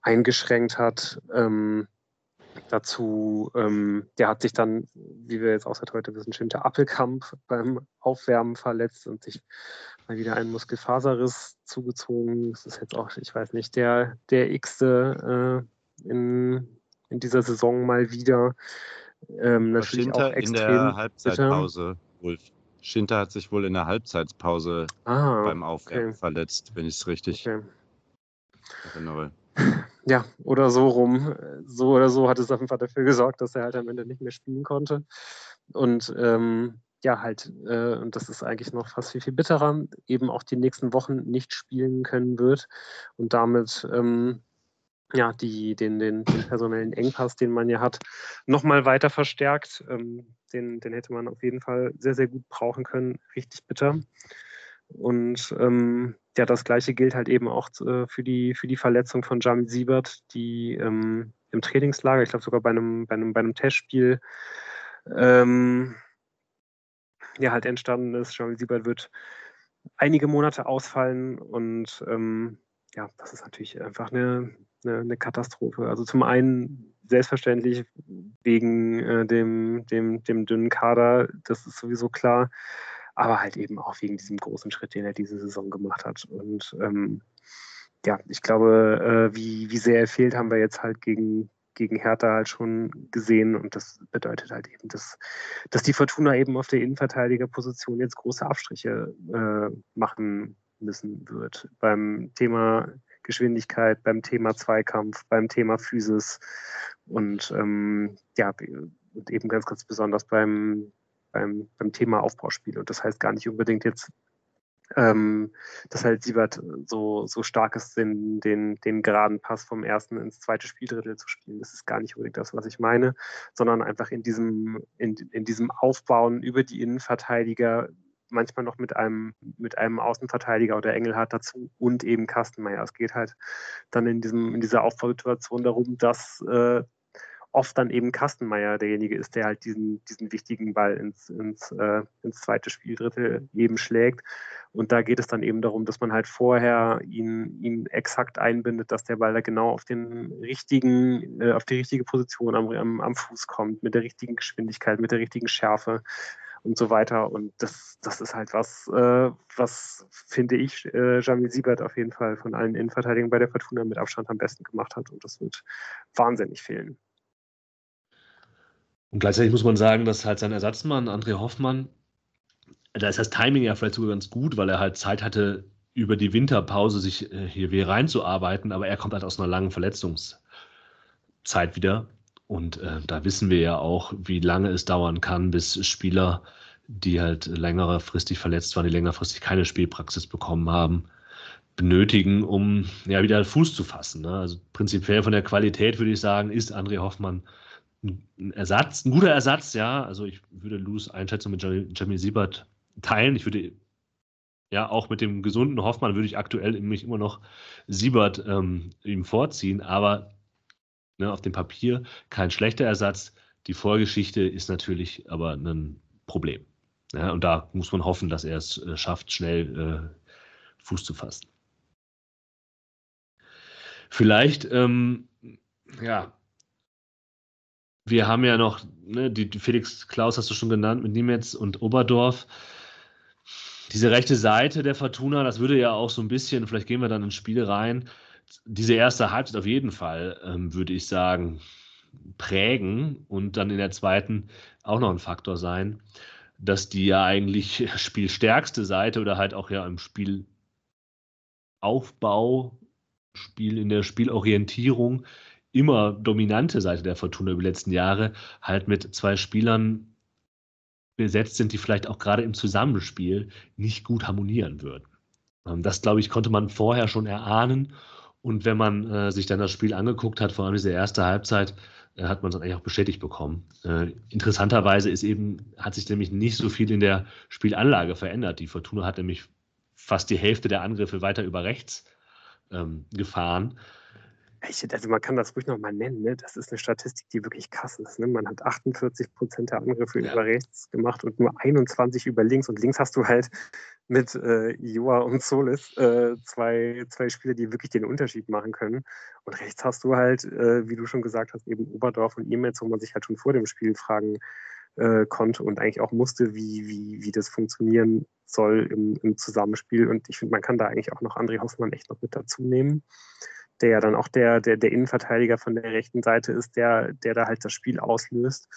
eingeschränkt hat. Ähm, dazu, ähm, der hat sich dann, wie wir jetzt auch seit heute wissen, Schinter Appelkamp beim Aufwärmen verletzt und sich mal wieder einen Muskelfaserriss zugezogen. Das ist jetzt auch, ich weiß nicht, der, der x-te äh, in, in dieser Saison mal wieder. Ähm, natürlich Schinter auch extrem in der Halbzeitpause, Wolf. Schinter hat sich wohl in der Halbzeitpause ah, beim Aufwärmen okay. verletzt, wenn ich es richtig okay. erinnere. Ja, oder so rum. So oder so hat es auf jeden Fall dafür gesorgt, dass er halt am Ende nicht mehr spielen konnte. Und ähm, ja, halt, äh, und das ist eigentlich noch fast viel, viel bitterer, eben auch die nächsten Wochen nicht spielen können wird und damit ähm, ja, die, den, den, den, personellen Engpass, den man ja hat, nochmal weiter verstärkt. Ähm, den, den hätte man auf jeden Fall sehr, sehr gut brauchen können. Richtig bitter. Und ähm, ja, das gleiche gilt halt eben auch äh, für, die, für die Verletzung von Jamie Siebert, die ähm, im Trainingslager, ich glaube sogar bei einem, bei einem, bei einem Testspiel, ähm, ja, halt entstanden ist. Jamie Siebert wird einige Monate ausfallen und ähm, ja, das ist natürlich einfach eine, eine, eine, Katastrophe. Also zum einen selbstverständlich wegen äh, dem, dem, dem dünnen Kader, das ist sowieso klar, aber halt eben auch wegen diesem großen Schritt, den er diese Saison gemacht hat. Und ähm, ja, ich glaube, äh, wie, wie sehr er fehlt, haben wir jetzt halt gegen, gegen Hertha halt schon gesehen. Und das bedeutet halt eben, dass, dass die Fortuna eben auf der Innenverteidigerposition jetzt große Abstriche äh, machen müssen wird. Beim Thema Geschwindigkeit, beim Thema Zweikampf, beim Thema Physis und ähm, ja, und eben ganz, ganz besonders beim, beim, beim Thema Aufbauspiel. Und das heißt gar nicht unbedingt jetzt, ähm, dass halt Siebert so, so stark ist, den, den, den geraden Pass vom ersten ins zweite Spieldrittel zu spielen. Das ist gar nicht unbedingt das, was ich meine, sondern einfach in diesem, in, in diesem Aufbauen über die Innenverteidiger manchmal noch mit einem, mit einem Außenverteidiger oder Engelhardt dazu und eben Kastenmeier. Es geht halt dann in, diesem, in dieser Aufbausituation darum, dass äh, oft dann eben Kastenmeier derjenige ist, der halt diesen, diesen wichtigen Ball ins, ins, äh, ins zweite Spieldrittel eben schlägt. Und da geht es dann eben darum, dass man halt vorher ihn, ihn exakt einbindet, dass der Ball da genau auf den richtigen, äh, auf die richtige Position am, am, am Fuß kommt, mit der richtigen Geschwindigkeit, mit der richtigen Schärfe und so weiter. Und das, das ist halt was, äh, was finde ich, äh, Jamil Siebert auf jeden Fall von allen Innenverteidigern bei der Fortuna mit Abstand am besten gemacht hat. Und das wird wahnsinnig fehlen. Und gleichzeitig muss man sagen, dass halt sein Ersatzmann, André Hoffmann, da ist das Timing ja vielleicht sogar ganz gut, weil er halt Zeit hatte, über die Winterpause sich äh, hier wieder reinzuarbeiten, aber er kommt halt aus einer langen Verletzungszeit wieder und äh, da wissen wir ja auch, wie lange es dauern kann, bis Spieler, die halt längerfristig verletzt waren, die längerfristig keine Spielpraxis bekommen haben, benötigen, um ja wieder Fuß zu fassen. Ne? Also prinzipiell von der Qualität würde ich sagen, ist André Hoffmann ein Ersatz, ein guter Ersatz, ja. Also ich würde Lus Einschätzung mit Jamie Siebert teilen. Ich würde ja auch mit dem gesunden Hoffmann würde ich aktuell mich immer noch Siebert ähm, ihm vorziehen, aber ne, auf dem Papier kein schlechter Ersatz. Die Vorgeschichte ist natürlich aber ein Problem. Ja, und da muss man hoffen, dass er es äh, schafft, schnell äh, Fuß zu fassen. Vielleicht, ähm, ja, wir haben ja noch, ne, die, Felix Klaus hast du schon genannt, mit Niemetz und Oberdorf. Diese rechte Seite der Fortuna, das würde ja auch so ein bisschen, vielleicht gehen wir dann ins Spiel rein, diese erste Halbzeit auf jeden Fall, ähm, würde ich sagen, prägen und dann in der zweiten auch noch ein Faktor sein, dass die ja eigentlich spielstärkste Seite oder halt auch ja im Spielaufbau, Spiel in der Spielorientierung immer dominante Seite der Fortuna über die letzten Jahre halt mit zwei Spielern besetzt sind, die vielleicht auch gerade im Zusammenspiel nicht gut harmonieren würden. Ähm, das, glaube ich, konnte man vorher schon erahnen. Und wenn man äh, sich dann das Spiel angeguckt hat, vor allem diese erste Halbzeit, äh, hat man es dann eigentlich auch bestätigt bekommen. Äh, interessanterweise ist eben, hat sich nämlich nicht so viel in der Spielanlage verändert. Die Fortuna hat nämlich fast die Hälfte der Angriffe weiter über rechts ähm, gefahren. Ich, also man kann das ruhig nochmal nennen, ne? das ist eine Statistik, die wirklich krass ist. Ne? Man hat 48 Prozent der Angriffe ja. über rechts gemacht und nur 21 über links. Und links hast du halt mit äh, Joa und Solis äh, zwei, zwei Spieler, die wirklich den Unterschied machen können. Und rechts hast du halt, äh, wie du schon gesagt hast, eben Oberdorf und Imetz, wo man sich halt schon vor dem Spiel fragen äh, konnte und eigentlich auch musste, wie, wie, wie das funktionieren soll im, im Zusammenspiel. Und ich finde, man kann da eigentlich auch noch André Hoffmann echt noch mit dazu nehmen der ja dann auch der, der, der Innenverteidiger von der rechten Seite ist, der, der da halt das Spiel auslöst.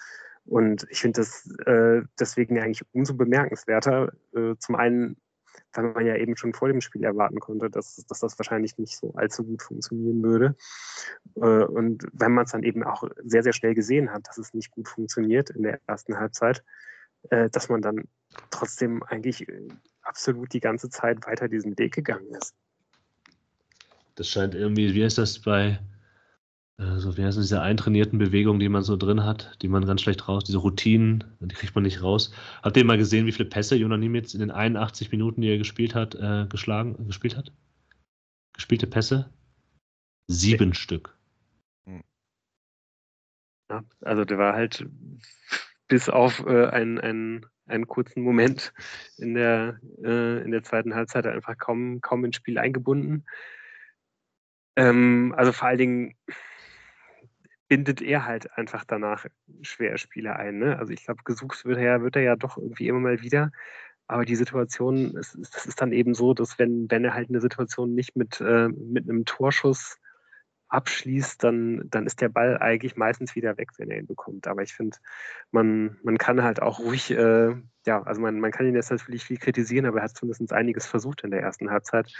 Und ich finde das äh, deswegen eigentlich umso bemerkenswerter. Äh, zum einen, weil man ja eben schon vor dem Spiel erwarten konnte, dass, dass das wahrscheinlich nicht so allzu gut funktionieren würde. Äh, und wenn man es dann eben auch sehr, sehr schnell gesehen hat, dass es nicht gut funktioniert in der ersten Halbzeit, äh, dass man dann trotzdem eigentlich äh, absolut die ganze Zeit weiter diesen Weg gegangen ist. Das scheint irgendwie, wie heißt das bei, so wie heißt diese eintrainierten Bewegungen, die man so drin hat, die man ganz schlecht raus, diese Routinen, die kriegt man nicht raus. Habt ihr mal gesehen, wie viele Pässe Jonas Niemitz in den 81 Minuten, die er gespielt hat, äh, geschlagen, gespielt hat? Gespielte Pässe? Sieben okay. Stück. Hm. Ja, also der war halt bis auf äh, einen, einen, einen kurzen Moment in der, äh, in der zweiten Halbzeit einfach kaum, kaum ins Spiel eingebunden. Ähm, also vor allen Dingen bindet er halt einfach danach schwer Spiele ein. Ne? Also ich glaube, gesucht wird er, wird er ja doch irgendwie immer mal wieder. Aber die Situation, es, das ist dann eben so, dass wenn, wenn er halt eine Situation nicht mit, äh, mit einem Torschuss abschließt, dann, dann ist der Ball eigentlich meistens wieder weg, wenn er ihn bekommt. Aber ich finde, man, man kann halt auch ruhig, äh, ja, also man, man kann ihn jetzt natürlich viel kritisieren, aber er hat zumindest einiges versucht in der ersten Halbzeit.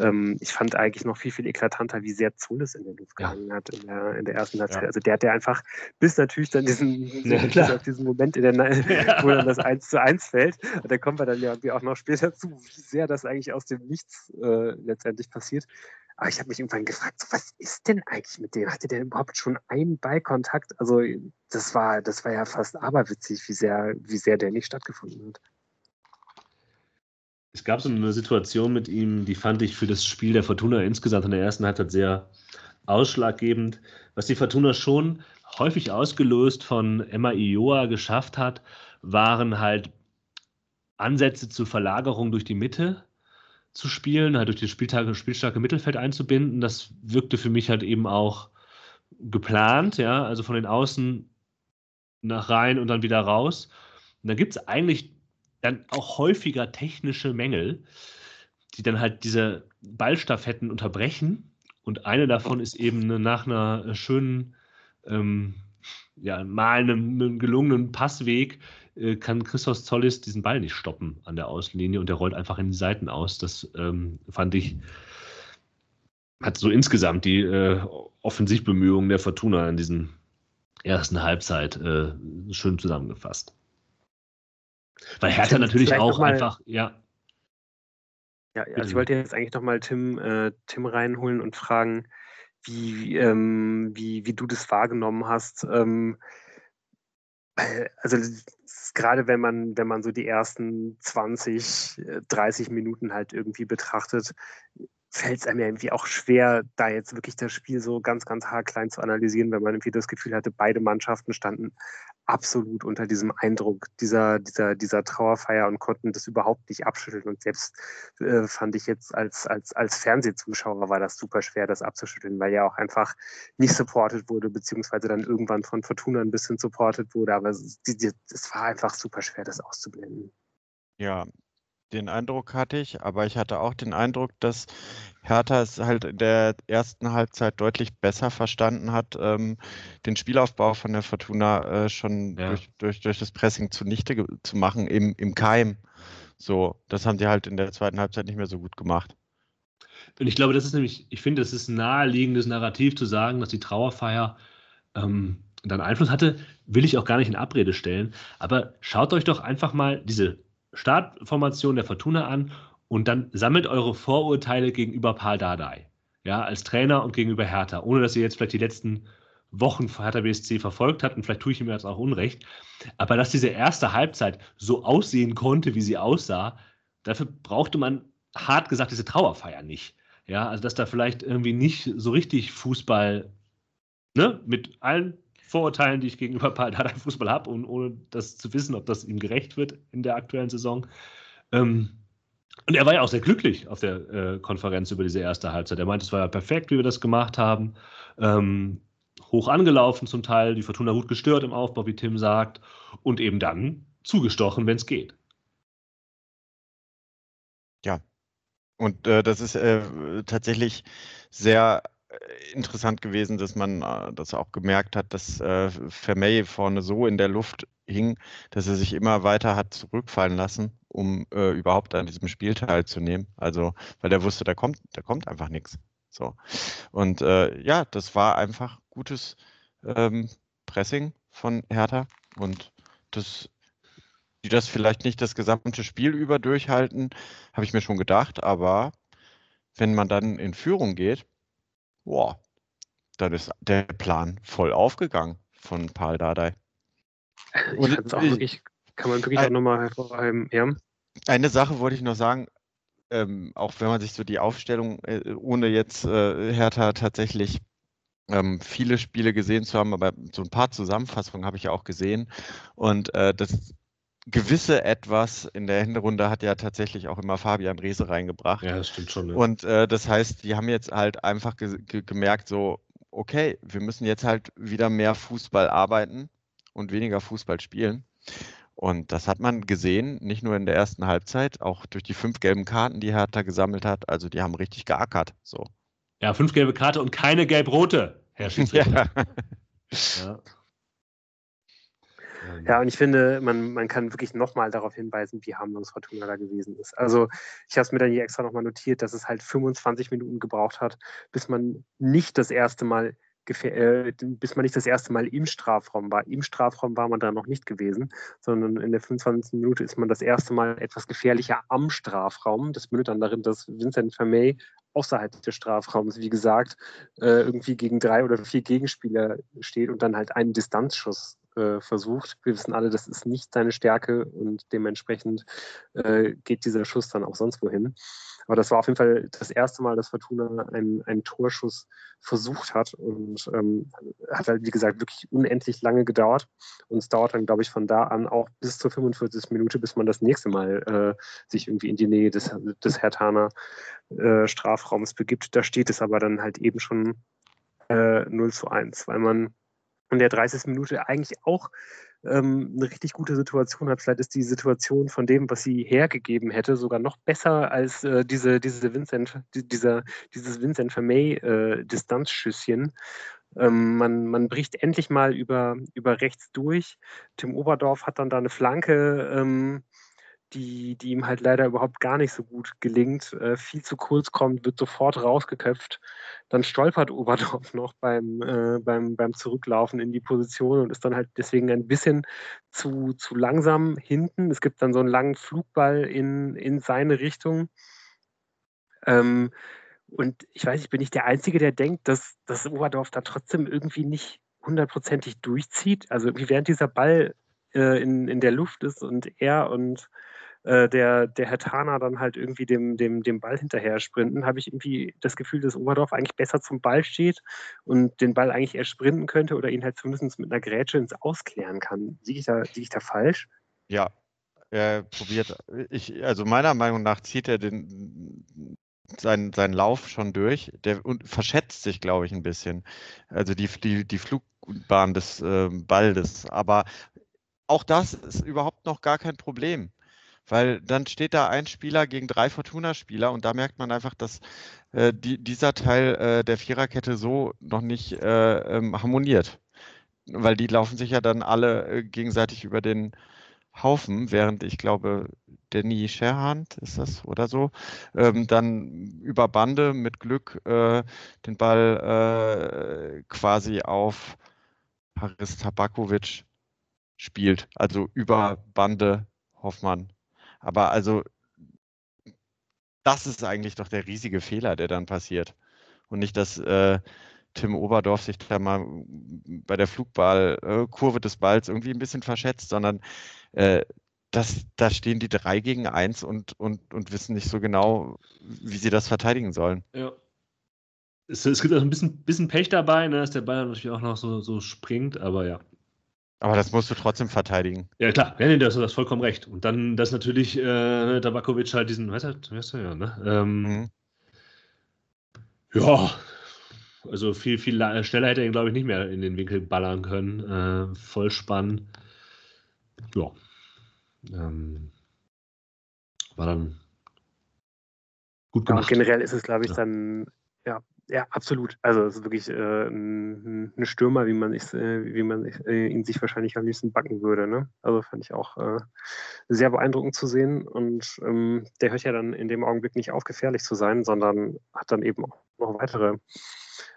Ähm, ich fand eigentlich noch viel, viel eklatanter, wie sehr Zulis in der Luft gehangen ja. hat in der, in der ersten Halbzeit. Ja. Also der hat ja einfach bis natürlich dann diesen, ja, auf diesen Moment, in der, wo dann das 1 zu 1 fällt. Und da kommen wir dann ja auch noch später zu, wie sehr das eigentlich aus dem Nichts äh, letztendlich passiert. Aber ich habe mich irgendwann gefragt, so, was ist denn eigentlich mit dem? Hatte der überhaupt schon einen Ballkontakt? Also das war, das war ja fast aberwitzig, wie sehr, wie sehr der nicht stattgefunden hat. Es gab so eine Situation mit ihm, die fand ich für das Spiel der Fortuna insgesamt in der ersten Halbzeit sehr ausschlaggebend. Was die Fortuna schon häufig ausgelöst von Emma Ioa geschafft hat, waren halt Ansätze zur Verlagerung durch die Mitte zu spielen, halt durch das Spieltage, spielstarke Mittelfeld einzubinden. Das wirkte für mich halt eben auch geplant, ja, also von den Außen nach rein und dann wieder raus. Und da gibt es eigentlich dann auch häufiger technische Mängel, die dann halt diese Ballstaffetten unterbrechen. Und eine davon ist eben nach einer schönen, ähm, ja, mal einem, gelungenen Passweg kann Christos Zollis diesen Ball nicht stoppen an der Außenlinie und der rollt einfach in die Seiten aus. Das ähm, fand ich, hat so insgesamt die äh, Offensivbemühungen der Fortuna in diesen ersten Halbzeit äh, schön zusammengefasst. Weil Hertha natürlich auch mal, einfach, ja. Ja, also ich wollte jetzt eigentlich nochmal Tim, äh, Tim reinholen und fragen, wie, ähm, wie, wie du das wahrgenommen hast. Ähm, also gerade wenn man, wenn man so die ersten 20, 30 Minuten halt irgendwie betrachtet, fällt es einem ja irgendwie auch schwer, da jetzt wirklich das Spiel so ganz, ganz haarklein zu analysieren, wenn man irgendwie das Gefühl hatte, beide Mannschaften standen absolut unter diesem Eindruck dieser, dieser, dieser Trauerfeier und konnten das überhaupt nicht abschütteln. Und selbst äh, fand ich jetzt als, als, als Fernsehzuschauer war das super schwer, das abzuschütteln, weil ja auch einfach nicht supportet wurde, beziehungsweise dann irgendwann von Fortuna ein bisschen supportet wurde. Aber es, es war einfach super schwer, das auszublenden. Ja, den Eindruck hatte ich, aber ich hatte auch den Eindruck, dass Hertha es halt in der ersten Halbzeit deutlich besser verstanden hat, ähm, den Spielaufbau von der Fortuna äh, schon ja. durch, durch, durch das Pressing zunichte zu machen im, im Keim. So, das haben die halt in der zweiten Halbzeit nicht mehr so gut gemacht. Und ich glaube, das ist nämlich, ich finde, es ist ein naheliegendes Narrativ zu sagen, dass die Trauerfeier ähm, dann Einfluss hatte, will ich auch gar nicht in Abrede stellen. Aber schaut euch doch einfach mal diese Startformation der Fortuna an und dann sammelt eure Vorurteile gegenüber Paul Dardai. Ja, als Trainer und gegenüber Hertha, ohne dass ihr jetzt vielleicht die letzten Wochen von Hertha BSC verfolgt habt und vielleicht tue ich ihm jetzt auch Unrecht. Aber dass diese erste Halbzeit so aussehen konnte, wie sie aussah, dafür brauchte man hart gesagt diese Trauerfeier nicht. Ja, also dass da vielleicht irgendwie nicht so richtig Fußball, ne, mit allen Vorurteilen, die ich gegenüber Dardai Fußball habe und ohne das zu wissen, ob das ihm gerecht wird in der aktuellen Saison. Ähm, und er war ja auch sehr glücklich auf der äh, Konferenz über diese erste Halbzeit. Er meinte, es war ja perfekt, wie wir das gemacht haben. Ähm, hoch angelaufen zum Teil, die Fortuna gut gestört im Aufbau, wie Tim sagt, und eben dann zugestochen, wenn es geht. Ja, und äh, das ist äh, tatsächlich sehr interessant gewesen, dass man äh, das auch gemerkt hat, dass äh, Vermey vorne so in der Luft hing, dass er sich immer weiter hat zurückfallen lassen, um äh, überhaupt an diesem Spiel teilzunehmen. Also, weil er wusste, da kommt, da kommt einfach nichts. So. Und äh, ja, das war einfach gutes ähm, Pressing von Hertha und das die das vielleicht nicht das gesamte Spiel über durchhalten, habe ich mir schon gedacht, aber wenn man dann in Führung geht, boah, dann ist der Plan voll aufgegangen von Paul Dardai. Ich auch wirklich, kann man wirklich ein, auch nochmal hervorheben. Ja. Eine Sache wollte ich noch sagen, ähm, auch wenn man sich so die Aufstellung, äh, ohne jetzt äh, Hertha tatsächlich ähm, viele Spiele gesehen zu haben, aber so ein paar Zusammenfassungen habe ich ja auch gesehen. Und äh, das gewisse Etwas in der Hinrunde hat ja tatsächlich auch immer Fabian Reese reingebracht. Ja, das stimmt schon. Ja. Und äh, das heißt, die haben jetzt halt einfach ge ge gemerkt, so, okay, wir müssen jetzt halt wieder mehr Fußball arbeiten und weniger Fußball spielen. Und das hat man gesehen, nicht nur in der ersten Halbzeit, auch durch die fünf gelben Karten, die Hertha gesammelt hat. Also die haben richtig geackert. So. Ja, fünf gelbe Karte und keine gelb-rote, Herr Schiedsrichter. Ja. ja. Ja, und ich finde, man, man kann wirklich nochmal darauf hinweisen, wie harmlos Fortuna da gewesen ist. Also ich habe es mir dann hier extra nochmal notiert, dass es halt 25 Minuten gebraucht hat, bis man nicht das erste Mal äh, bis man nicht das erste Mal im Strafraum war. Im Strafraum war man da noch nicht gewesen, sondern in der 25. Minute ist man das erste Mal etwas gefährlicher am Strafraum. Das mündet dann darin, dass Vincent Vermey außerhalb des Strafraums, wie gesagt, äh, irgendwie gegen drei oder vier Gegenspieler steht und dann halt einen Distanzschuss äh, versucht. Wir wissen alle, das ist nicht seine Stärke und dementsprechend äh, geht dieser Schuss dann auch sonst wohin. Aber das war auf jeden Fall das erste Mal, dass Fortuna einen, einen Torschuss versucht hat und ähm, hat halt, wie gesagt, wirklich unendlich lange gedauert. Und es dauert dann, glaube ich, von da an auch bis zur 45. Minute, bis man das nächste Mal äh, sich irgendwie in die Nähe des, des Hertaner äh, Strafraums begibt. Da steht es aber dann halt eben schon äh, 0 zu 1, weil man in der 30. Minute eigentlich auch ähm, eine richtig gute Situation hat. Vielleicht ist die Situation von dem, was sie hergegeben hätte, sogar noch besser als äh, diese, diese Vincent, die, dieser, dieses Vincent Vermey äh. Ähm, man, man bricht endlich mal über, über rechts durch. Tim Oberdorf hat dann da eine Flanke ähm, die, die ihm halt leider überhaupt gar nicht so gut gelingt, äh, viel zu kurz kommt, wird sofort rausgeköpft. Dann stolpert Oberdorf noch beim, äh, beim, beim Zurücklaufen in die Position und ist dann halt deswegen ein bisschen zu, zu langsam hinten. Es gibt dann so einen langen Flugball in, in seine Richtung. Ähm, und ich weiß, ich bin nicht der Einzige, der denkt, dass, dass Oberdorf da trotzdem irgendwie nicht hundertprozentig durchzieht. Also irgendwie während dieser Ball äh, in, in der Luft ist und er und äh, der, der Herr Tana dann halt irgendwie dem, dem, dem Ball hinterher sprinten, habe ich irgendwie das Gefühl, dass Oberdorf eigentlich besser zum Ball steht und den Ball eigentlich eher sprinten könnte oder ihn halt zumindest mit einer Grätsche ins Ausklären kann. Siege ich, da, ich da falsch? Ja, er probiert, ich, also meiner Meinung nach zieht er den, seinen, seinen Lauf schon durch. Der und verschätzt sich, glaube ich, ein bisschen. Also die, die, die Flugbahn des äh, Balles. Aber auch das ist überhaupt noch gar kein Problem. Weil dann steht da ein Spieler gegen drei Fortuna-Spieler und da merkt man einfach, dass äh, die, dieser Teil äh, der Viererkette so noch nicht äh, ähm, harmoniert. Weil die laufen sich ja dann alle äh, gegenseitig über den Haufen, während ich glaube, Danny Scherhand ist das oder so, ähm, dann über Bande mit Glück äh, den Ball äh, quasi auf Haris Tabakovic spielt. Also über Bande Hoffmann. Aber also, das ist eigentlich doch der riesige Fehler, der dann passiert. Und nicht, dass äh, Tim Oberdorf sich da mal bei der Flugballkurve äh, des Balls irgendwie ein bisschen verschätzt, sondern äh, das, da stehen die drei gegen eins und, und, und wissen nicht so genau, wie sie das verteidigen sollen. Ja. Es, es gibt auch ein bisschen, bisschen Pech dabei, ne, dass der Ball natürlich auch noch so, so springt, aber ja. Aber das musst du trotzdem verteidigen. Ja, klar, ja, nee, du hast vollkommen recht. Und dann, dass natürlich äh, Tabakovic halt diesen, weißt du, weißt du ja, ne? Ähm, mhm. Ja, also viel, viel schneller hätte er ihn, glaube ich, nicht mehr in den Winkel ballern können. Äh, Vollspann. Ja. Ähm, war dann gut gemacht. Ja, generell ist es, glaube ich, ja. dann ja, ja, absolut. Also es ist wirklich äh, ein, ein, Stürmer, wie man, äh, wie man äh, ihn sich wahrscheinlich am liebsten backen würde. Ne? Also fand ich auch äh, sehr beeindruckend zu sehen. Und ähm, der hört ja dann in dem Augenblick nicht auf, gefährlich zu sein, sondern hat dann eben auch noch weitere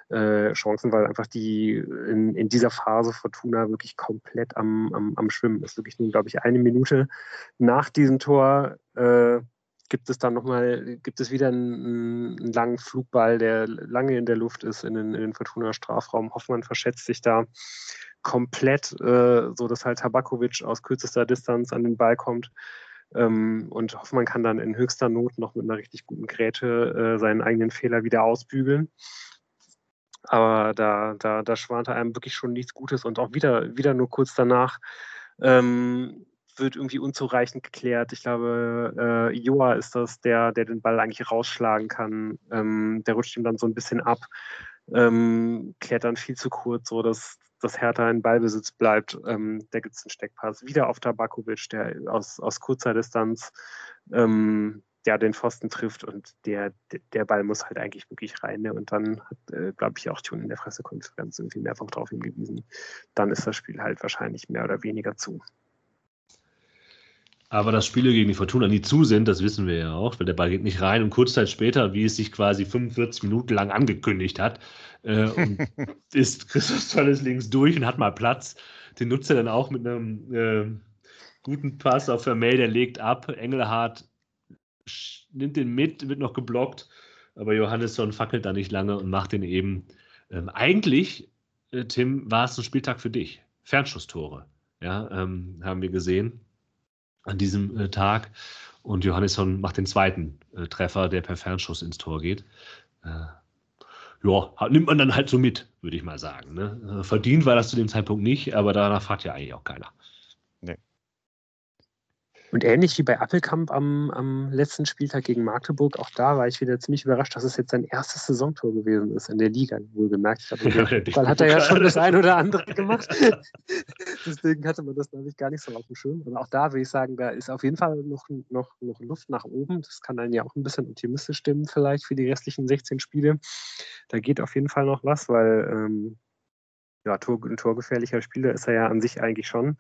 äh, Chancen, weil einfach die in, in, dieser Phase Fortuna wirklich komplett am, am, am Schwimmen ist. Wirklich nur, glaube ich, eine Minute nach diesem Tor äh, gibt es dann nochmal, gibt es wieder einen, einen, langen Flugball, der lange in der Luft ist in den, in den Fortuna Strafraum. Hoffmann verschätzt sich da komplett, äh, so dass halt Tabakovic aus kürzester Distanz an den Ball kommt. Ähm, und Hoffmann kann dann in höchster Not noch mit einer richtig guten Gräte äh, seinen eigenen Fehler wieder ausbügeln. Aber da, da, da schwante einem wirklich schon nichts Gutes und auch wieder, wieder nur kurz danach ähm, wird irgendwie unzureichend geklärt. Ich glaube, äh, Joa ist das, der, der den Ball eigentlich rausschlagen kann. Ähm, der rutscht ihm dann so ein bisschen ab, ähm, klärt dann viel zu kurz, so dass, dass Hertha in Ballbesitz bleibt. Ähm, da gibt es einen Steckpass. Wieder auf Tabakovic, der aus, aus kurzer Distanz ähm, der den Pfosten trifft und der, der Ball muss halt eigentlich wirklich rein. Ne? Und dann hat, äh, glaube ich, auch Tune in der Pressekonferenz irgendwie mehrfach darauf hingewiesen, dann ist das Spiel halt wahrscheinlich mehr oder weniger zu. Aber dass Spiele gegen die Fortuna nie zu sind, das wissen wir ja auch, weil der Ball geht nicht rein und kurz Zeit später, wie es sich quasi 45 Minuten lang angekündigt hat, äh, ist Christoph Tolles links durch und hat mal Platz. Den nutzt er dann auch mit einem äh, guten Pass auf Vermey, der legt ab. Engelhardt nimmt den mit, wird noch geblockt, aber Johannesson fackelt da nicht lange und macht den eben. Ähm, eigentlich, äh, Tim, war es ein Spieltag für dich. Fernschusstore, ja, ähm, haben wir gesehen an diesem äh, Tag. Und Johannesson macht den zweiten äh, Treffer, der per Fernschuss ins Tor geht. Äh, ja, nimmt man dann halt so mit, würde ich mal sagen. Ne? Äh, verdient war das zu dem Zeitpunkt nicht, aber danach fragt ja eigentlich auch keiner. Und ähnlich wie bei Appelkamp am, am letzten Spieltag gegen Magdeburg, auch da war ich wieder ziemlich überrascht, dass es jetzt sein erstes Saisontor gewesen ist in der Liga, wohlgemerkt. Ja, hat er ja schon das ein oder andere gemacht. Deswegen hatte man das, glaube ich, gar nicht so auf dem Schirm. Aber auch da würde ich sagen, da ist auf jeden Fall noch, noch, noch Luft nach oben. Das kann einen ja auch ein bisschen optimistisch stimmen, vielleicht für die restlichen 16 Spiele. Da geht auf jeden Fall noch was, weil ähm, ja, Tor, ein torgefährlicher Spieler ist er ja an sich eigentlich schon.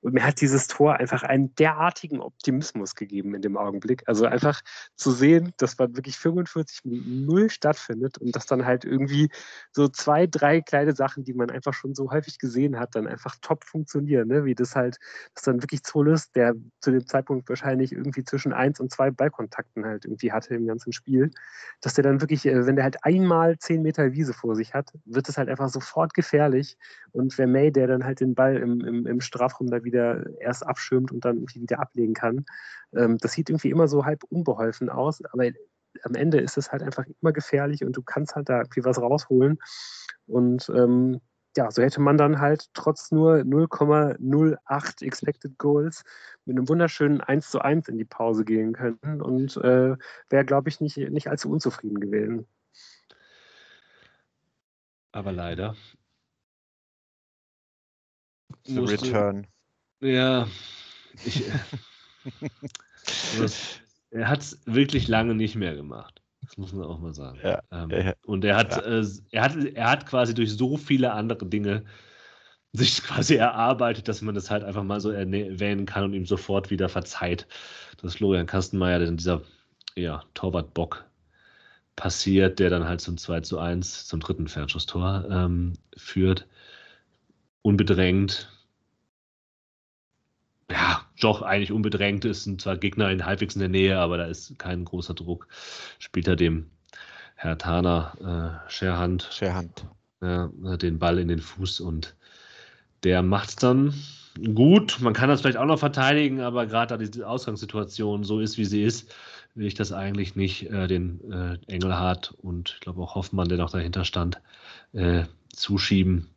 Und mir hat dieses Tor einfach einen derartigen Optimismus gegeben in dem Augenblick. Also einfach zu sehen, dass man wirklich 45 Minuten null stattfindet und dass dann halt irgendwie so zwei, drei kleine Sachen, die man einfach schon so häufig gesehen hat, dann einfach top funktionieren. Ne? Wie das halt, dass dann wirklich Zolis, der zu dem Zeitpunkt wahrscheinlich irgendwie zwischen eins und zwei Ballkontakten halt irgendwie hatte im ganzen Spiel, dass der dann wirklich, äh, wenn der halt einmal zehn Meter Wiese vor sich hat, wird es halt einfach sofort gefährlich. Und wer May, der dann halt den Ball im, im, im Strafraum da wieder erst abschirmt und dann irgendwie wieder ablegen kann. Ähm, das sieht irgendwie immer so halb unbeholfen aus, aber am Ende ist es halt einfach immer gefährlich und du kannst halt da irgendwie was rausholen. Und ähm, ja, so hätte man dann halt trotz nur 0,08 Expected Goals mit einem wunderschönen 1 zu 1 in die Pause gehen können und äh, wäre, glaube ich, nicht, nicht allzu unzufrieden gewesen. Aber leider. The Return. Ja, ich, er hat es wirklich lange nicht mehr gemacht. Das muss man auch mal sagen. Ja, ähm, ja, und er hat, äh, er hat, er hat quasi durch so viele andere Dinge sich quasi erarbeitet, dass man das halt einfach mal so erwähnen kann und ihm sofort wieder verzeiht, dass Florian Kastenmeier, denn dieser ja, Torwart-Bock passiert, der dann halt zum 2 zu 1, zum dritten Fernschusstor ähm, führt. unbedrängt. Ja, doch eigentlich unbedrängt ist sind zwar Gegner in halbwegs in der Nähe, aber da ist kein großer Druck. Spielt er dem Herr Tana äh, Scherhand, Scherhand. Ja, den Ball in den Fuß und der macht es dann gut. Man kann das vielleicht auch noch verteidigen, aber gerade da die Ausgangssituation so ist, wie sie ist, will ich das eigentlich nicht äh, den äh, Engelhardt und ich glaube auch Hoffmann, der noch dahinter stand, äh, zuschieben,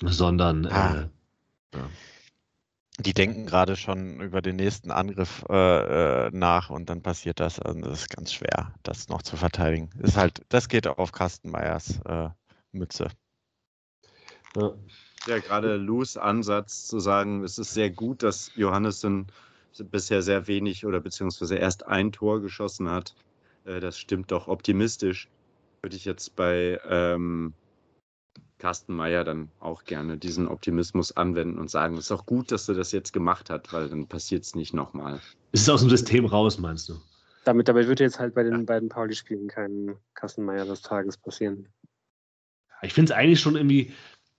sondern ah. ja. Die denken gerade schon über den nächsten Angriff äh, äh, nach und dann passiert das. Also das ist ganz schwer, das noch zu verteidigen. Ist halt, das geht auf Kastenmeyers äh, Mütze. Ja. ja, gerade Lus Ansatz zu sagen, es ist sehr gut, dass Johannessen bisher sehr wenig oder beziehungsweise erst ein Tor geschossen hat. Äh, das stimmt doch optimistisch. Würde ich jetzt bei ähm, Carsten Meyer dann auch gerne diesen Optimismus anwenden und sagen, es ist auch gut, dass er das jetzt gemacht hat, weil dann passiert es nicht nochmal. Es ist aus dem System raus, meinst du? Damit, damit wird jetzt halt bei den beiden Pauli-Spielen kein Kastenmeier des Tages passieren. Ich finde es eigentlich schon irgendwie,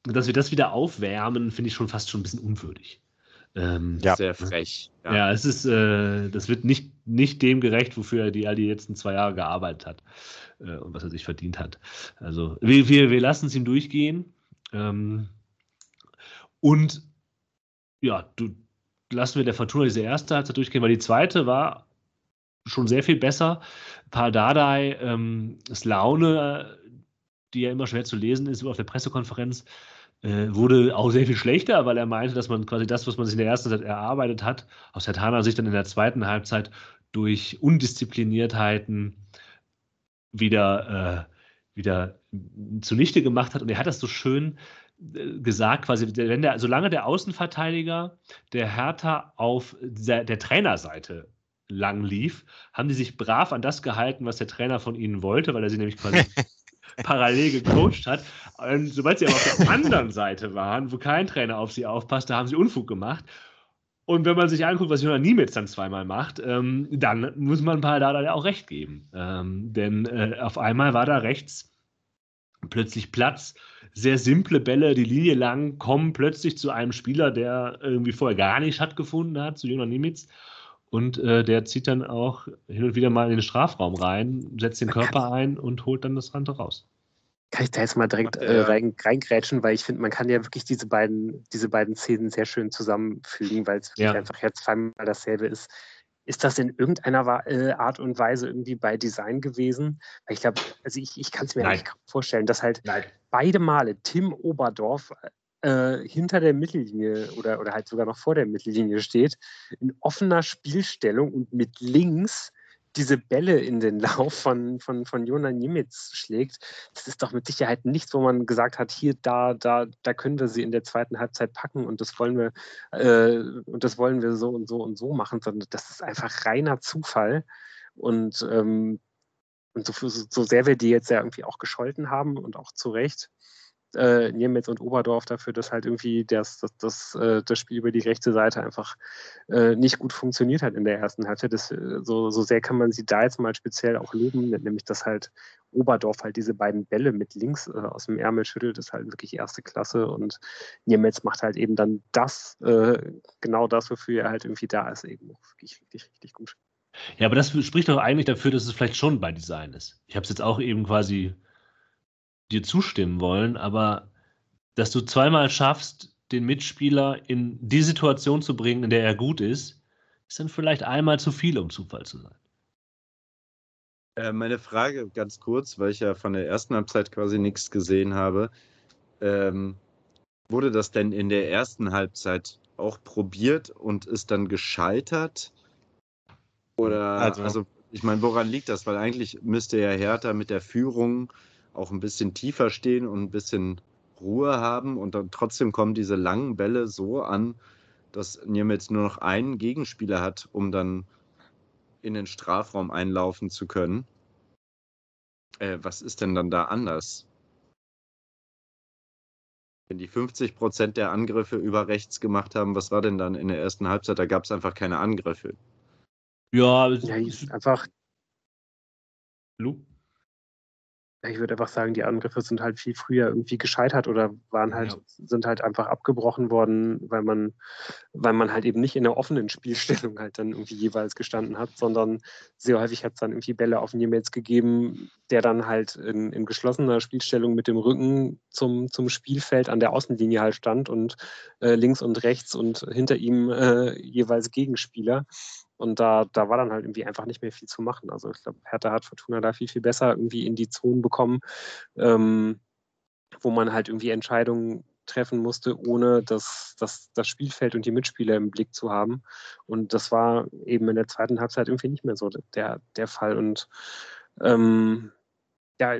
dass wir das wieder aufwärmen, finde ich schon fast schon ein bisschen unwürdig. Ähm, ja. Sehr frech. Ja, ja es ist, äh, das wird nicht, nicht dem gerecht, wofür er die all die letzten zwei Jahre gearbeitet hat äh, und was er sich verdient hat. Also wir, wir, wir lassen es ihm durchgehen. Ähm, und ja, du lassen wir der Fortuna diese erste Halbzeit durchgehen, weil die zweite war schon sehr viel besser. Pardadei ähm, ist Laune, die ja immer schwer zu lesen ist, auf der Pressekonferenz, äh, wurde auch sehr viel schlechter, weil er meinte, dass man quasi das, was man sich in der ersten Zeit erarbeitet hat, aus der Tana sich dann in der zweiten Halbzeit durch Undiszipliniertheiten wieder, äh, wieder zunichte gemacht hat. Und er hat das so schön äh, gesagt, quasi, wenn der, solange der Außenverteidiger der Hertha auf der, der Trainerseite lang lief, haben die sich brav an das gehalten, was der Trainer von ihnen wollte, weil er sie nämlich quasi parallel gecoacht hat. Und sobald sie aber auf der anderen Seite waren, wo kein Trainer auf sie aufpasst, da haben sie Unfug gemacht. Und wenn man sich anguckt, was Jonas Niemetz dann zweimal macht, ähm, dann muss man Pardada auch recht geben. Ähm, denn äh, auf einmal war da rechts plötzlich Platz. Sehr simple Bälle, die Linie lang, kommen plötzlich zu einem Spieler, der irgendwie vorher gar nicht stattgefunden hat, zu Jonas Niemetz. Und äh, der zieht dann auch hin und wieder mal in den Strafraum rein, setzt den Körper ein und holt dann das Rante raus. Kann ich da jetzt mal direkt äh, rein, reingrätschen, weil ich finde, man kann ja wirklich diese beiden, diese beiden Szenen sehr schön zusammenfügen, weil es ja. einfach jetzt zweimal dasselbe ist. Ist das in irgendeiner äh, Art und Weise irgendwie bei Design gewesen? Weil ich glaube, also ich, ich kann es mir Nein. nicht vorstellen, dass halt Nein. beide Male Tim Oberdorf äh, hinter der Mittellinie oder, oder halt sogar noch vor der Mittellinie steht, in offener Spielstellung und mit links diese Bälle in den Lauf von, von, von Jona Niemitz schlägt, das ist doch mit Sicherheit nichts, wo man gesagt hat, hier, da, da, da können wir sie in der zweiten Halbzeit packen und das wollen wir, äh, und das wollen wir so und so und so machen, sondern das ist einfach reiner Zufall. Und, ähm, und so, so sehr wir die jetzt ja irgendwie auch gescholten haben und auch zu Recht, äh, Niemetz und Oberdorf dafür, dass halt irgendwie das, das, das, äh, das Spiel über die rechte Seite einfach äh, nicht gut funktioniert hat in der ersten Halbzeit. Das, äh, so, so sehr kann man sie da jetzt mal speziell auch loben, nämlich dass halt Oberdorf halt diese beiden Bälle mit links äh, aus dem Ärmel schüttelt, ist halt wirklich erste Klasse und Niemetz macht halt eben dann das, äh, genau das, wofür er halt irgendwie da ist, eben wirklich richtig, richtig gut. Ja, aber das spricht doch eigentlich dafür, dass es vielleicht schon bei Design ist. Ich habe es jetzt auch eben quasi dir zustimmen wollen, aber dass du zweimal schaffst, den Mitspieler in die Situation zu bringen, in der er gut ist, ist dann vielleicht einmal zu viel, um Zufall zu sein. Äh, meine Frage ganz kurz, weil ich ja von der ersten Halbzeit quasi nichts gesehen habe. Ähm, wurde das denn in der ersten Halbzeit auch probiert und ist dann gescheitert? Oder, also, also ich meine, woran liegt das? Weil eigentlich müsste ja Hertha mit der Führung auch ein bisschen tiefer stehen und ein bisschen Ruhe haben und dann trotzdem kommen diese langen Bälle so an, dass Niemetz nur noch einen Gegenspieler hat, um dann in den Strafraum einlaufen zu können. Äh, was ist denn dann da anders? Wenn die 50 Prozent der Angriffe über rechts gemacht haben, was war denn dann in der ersten Halbzeit? Da gab es einfach keine Angriffe. Ja, ja einfach. Lu? Ich würde einfach sagen, die Angriffe sind halt viel früher irgendwie gescheitert oder waren halt, ja. sind halt einfach abgebrochen worden, weil man, weil man halt eben nicht in der offenen Spielstellung halt dann irgendwie jeweils gestanden hat, sondern sehr häufig hat es dann irgendwie Bälle auf Niemetz gegeben, der dann halt in, in geschlossener Spielstellung mit dem Rücken zum, zum Spielfeld an der Außenlinie halt stand und äh, links und rechts und hinter ihm äh, jeweils Gegenspieler. Und da, da war dann halt irgendwie einfach nicht mehr viel zu machen. Also ich glaube, Hertha hat Fortuna da viel, viel besser irgendwie in die Zonen bekommen, ähm, wo man halt irgendwie Entscheidungen treffen musste, ohne das, das, das Spielfeld und die Mitspieler im Blick zu haben. Und das war eben in der zweiten Halbzeit irgendwie nicht mehr so der, der Fall. Und ähm, ja,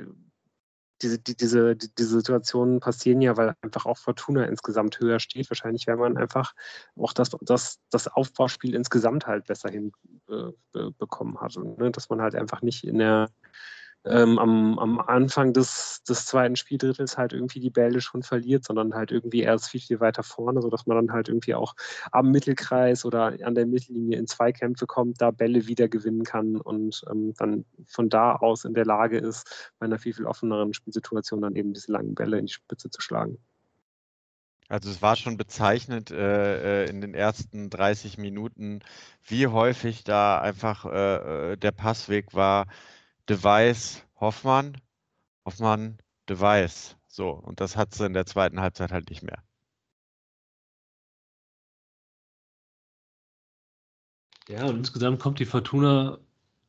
diese, die, diese, die, diese Situationen passieren ja, weil einfach auch Fortuna insgesamt höher steht. Wahrscheinlich, weil man einfach auch das, das, das Aufbauspiel insgesamt halt besser hinbekommen äh, hat. Ne, dass man halt einfach nicht in der ähm, am, am Anfang des, des zweiten Spieldrittels halt irgendwie die Bälle schon verliert, sondern halt irgendwie erst viel, viel weiter vorne, sodass man dann halt irgendwie auch am Mittelkreis oder an der Mittellinie in Zweikämpfe kommt, da Bälle wieder gewinnen kann und ähm, dann von da aus in der Lage ist, bei einer viel, viel offeneren Spielsituation dann eben diese langen Bälle in die Spitze zu schlagen. Also es war schon bezeichnend äh, äh in den ersten 30 Minuten, wie häufig da einfach äh, äh der Passweg war, Device Hoffmann, Hoffmann Device. So, und das hat sie in der zweiten Halbzeit halt nicht mehr. Ja, und insgesamt kommt die Fortuna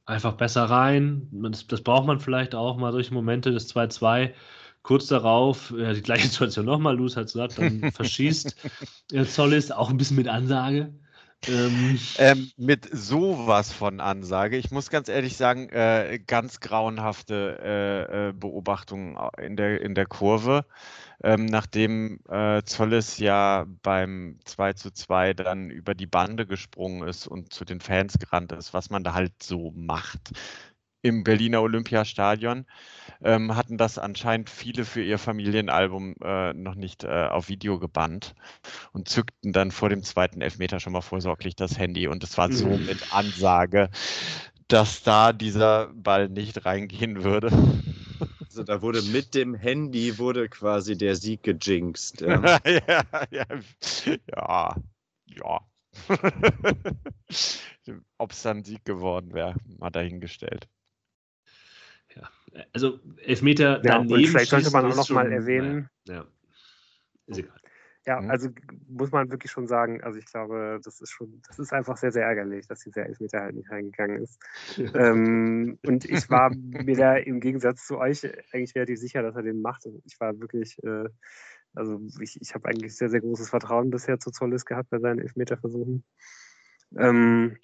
einfach besser rein. Das, das braucht man vielleicht auch mal durch Momente des 2-2. Kurz darauf, ja, die gleiche Situation nochmal, Luz hat gesagt, dann verschießt Zollis auch ein bisschen mit Ansage. Ähm. Ähm, mit sowas von Ansage. Ich muss ganz ehrlich sagen, äh, ganz grauenhafte äh, äh Beobachtungen in der, in der Kurve. Ähm, nachdem äh, Zolles ja beim 2 zu 2 dann über die Bande gesprungen ist und zu den Fans gerannt ist, was man da halt so macht im Berliner Olympiastadion, ähm, hatten das anscheinend viele für ihr Familienalbum äh, noch nicht äh, auf Video gebannt und zückten dann vor dem zweiten Elfmeter schon mal vorsorglich das Handy. Und es war so mhm. mit Ansage, dass da dieser Ball nicht reingehen würde. Also da wurde mit dem Handy wurde quasi der Sieg gejinxt. Ja, ja, ja. ja. ja. Ob es dann Sieg geworden wäre, mal dahingestellt also Elfmeter ja, daneben. Und vielleicht sollte man auch noch mal erwähnen. Ja, ist egal. Ja, mhm. also muss man wirklich schon sagen, also ich glaube, das ist schon, das ist einfach sehr, sehr ärgerlich, dass dieser Elfmeter halt nicht reingegangen ist. ähm, und ich war mir da im Gegensatz zu euch eigentlich relativ sicher, dass er den macht. Ich war wirklich, äh, also ich, ich habe eigentlich sehr, sehr großes Vertrauen bisher zu Zollis gehabt bei seinen Elfmeterversuchen. Ähm,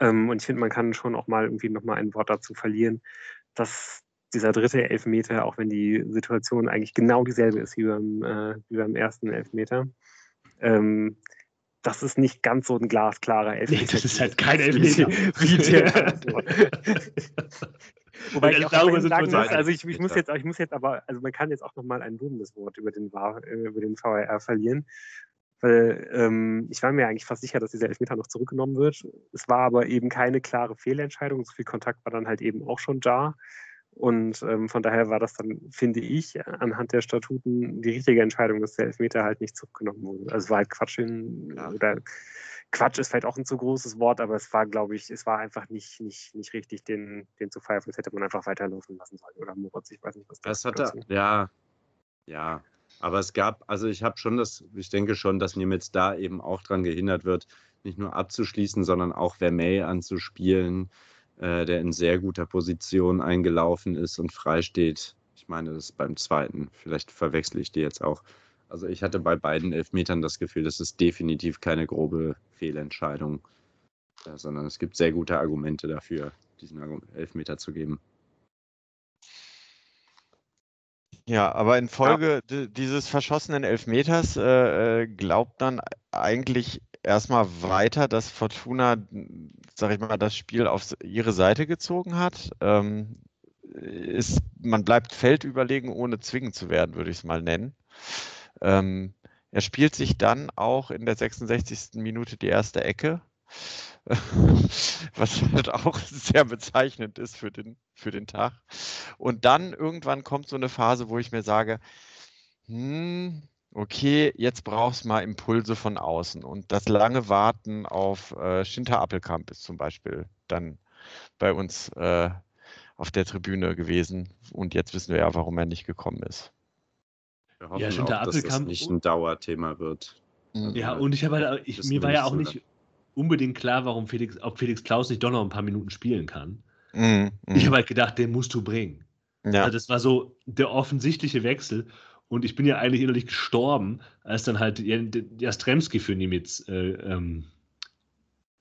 ähm, und ich finde, man kann schon auch mal irgendwie noch mal ein Wort dazu verlieren, dass dieser dritte Elfmeter, auch wenn die Situation eigentlich genau dieselbe ist wie beim, äh, wie beim ersten Elfmeter, ähm, das ist nicht ganz so ein glasklarer Elfmeter. Nee, das ist halt kein Elfmeter. Wie der. Wobei ich auch darüber sagen muss, also ich, ich, muss jetzt, ich muss jetzt aber, also man kann jetzt auch nochmal ein lobendes Wort über den, äh, über den VAR verlieren, weil ähm, ich war mir eigentlich fast sicher, dass dieser Elfmeter noch zurückgenommen wird. Es war aber eben keine klare Fehlentscheidung. So viel Kontakt war dann halt eben auch schon da. Und ähm, von daher war das dann, finde ich, anhand der Statuten die richtige Entscheidung, dass der Elfmeter halt nicht zurückgenommen wurde. Also es war halt Quatsch in, ja. oder Quatsch ist vielleicht auch ein zu großes Wort, aber es war, glaube ich, es war einfach nicht, nicht, nicht richtig, den, den zu pfeifen. Das hätte man einfach weiterlaufen lassen sollen. Oder Moritz, ich weiß nicht, was das, hat ja, ja, aber es gab, also ich habe schon das, ich denke schon, dass Nimitz da eben auch dran gehindert wird, nicht nur abzuschließen, sondern auch Vermey anzuspielen, äh, der in sehr guter Position eingelaufen ist und frei steht. Ich meine, das ist beim zweiten. Vielleicht verwechsel ich die jetzt auch. Also ich hatte bei beiden Elfmetern das Gefühl, das ist definitiv keine grobe Fehlentscheidung, äh, sondern es gibt sehr gute Argumente dafür, diesen Elfmeter zu geben. Ja, aber in Folge ja. dieses verschossenen Elfmeters äh, äh, glaubt dann eigentlich erstmal weiter, dass Fortuna, sag ich mal, das Spiel auf ihre Seite gezogen hat. Ähm, ist, man bleibt feldüberlegen, ohne zwingend zu werden, würde ich es mal nennen. Ähm, er spielt sich dann auch in der 66. Minute die erste Ecke was halt auch sehr bezeichnend ist für den, für den Tag. Und dann irgendwann kommt so eine Phase, wo ich mir sage, hm, okay, jetzt brauchst du mal Impulse von außen. Und das lange Warten auf äh, Schinter Appelkamp ist zum Beispiel dann bei uns äh, auf der Tribüne gewesen. Und jetzt wissen wir ja, warum er nicht gekommen ist. Wir hoffen ja, auch, dass das nicht ein Dauerthema wird. Ja, und ich habe halt, ich, mir war ja auch nicht unbedingt klar, warum Felix, ob Felix Klaus nicht doch noch ein paar Minuten spielen kann. Mm, mm. Ich habe halt gedacht, den musst du bringen. Ja. Also das war so der offensichtliche Wechsel. Und ich bin ja eigentlich innerlich gestorben, als dann halt Jastremski für Nimitz äh, ähm,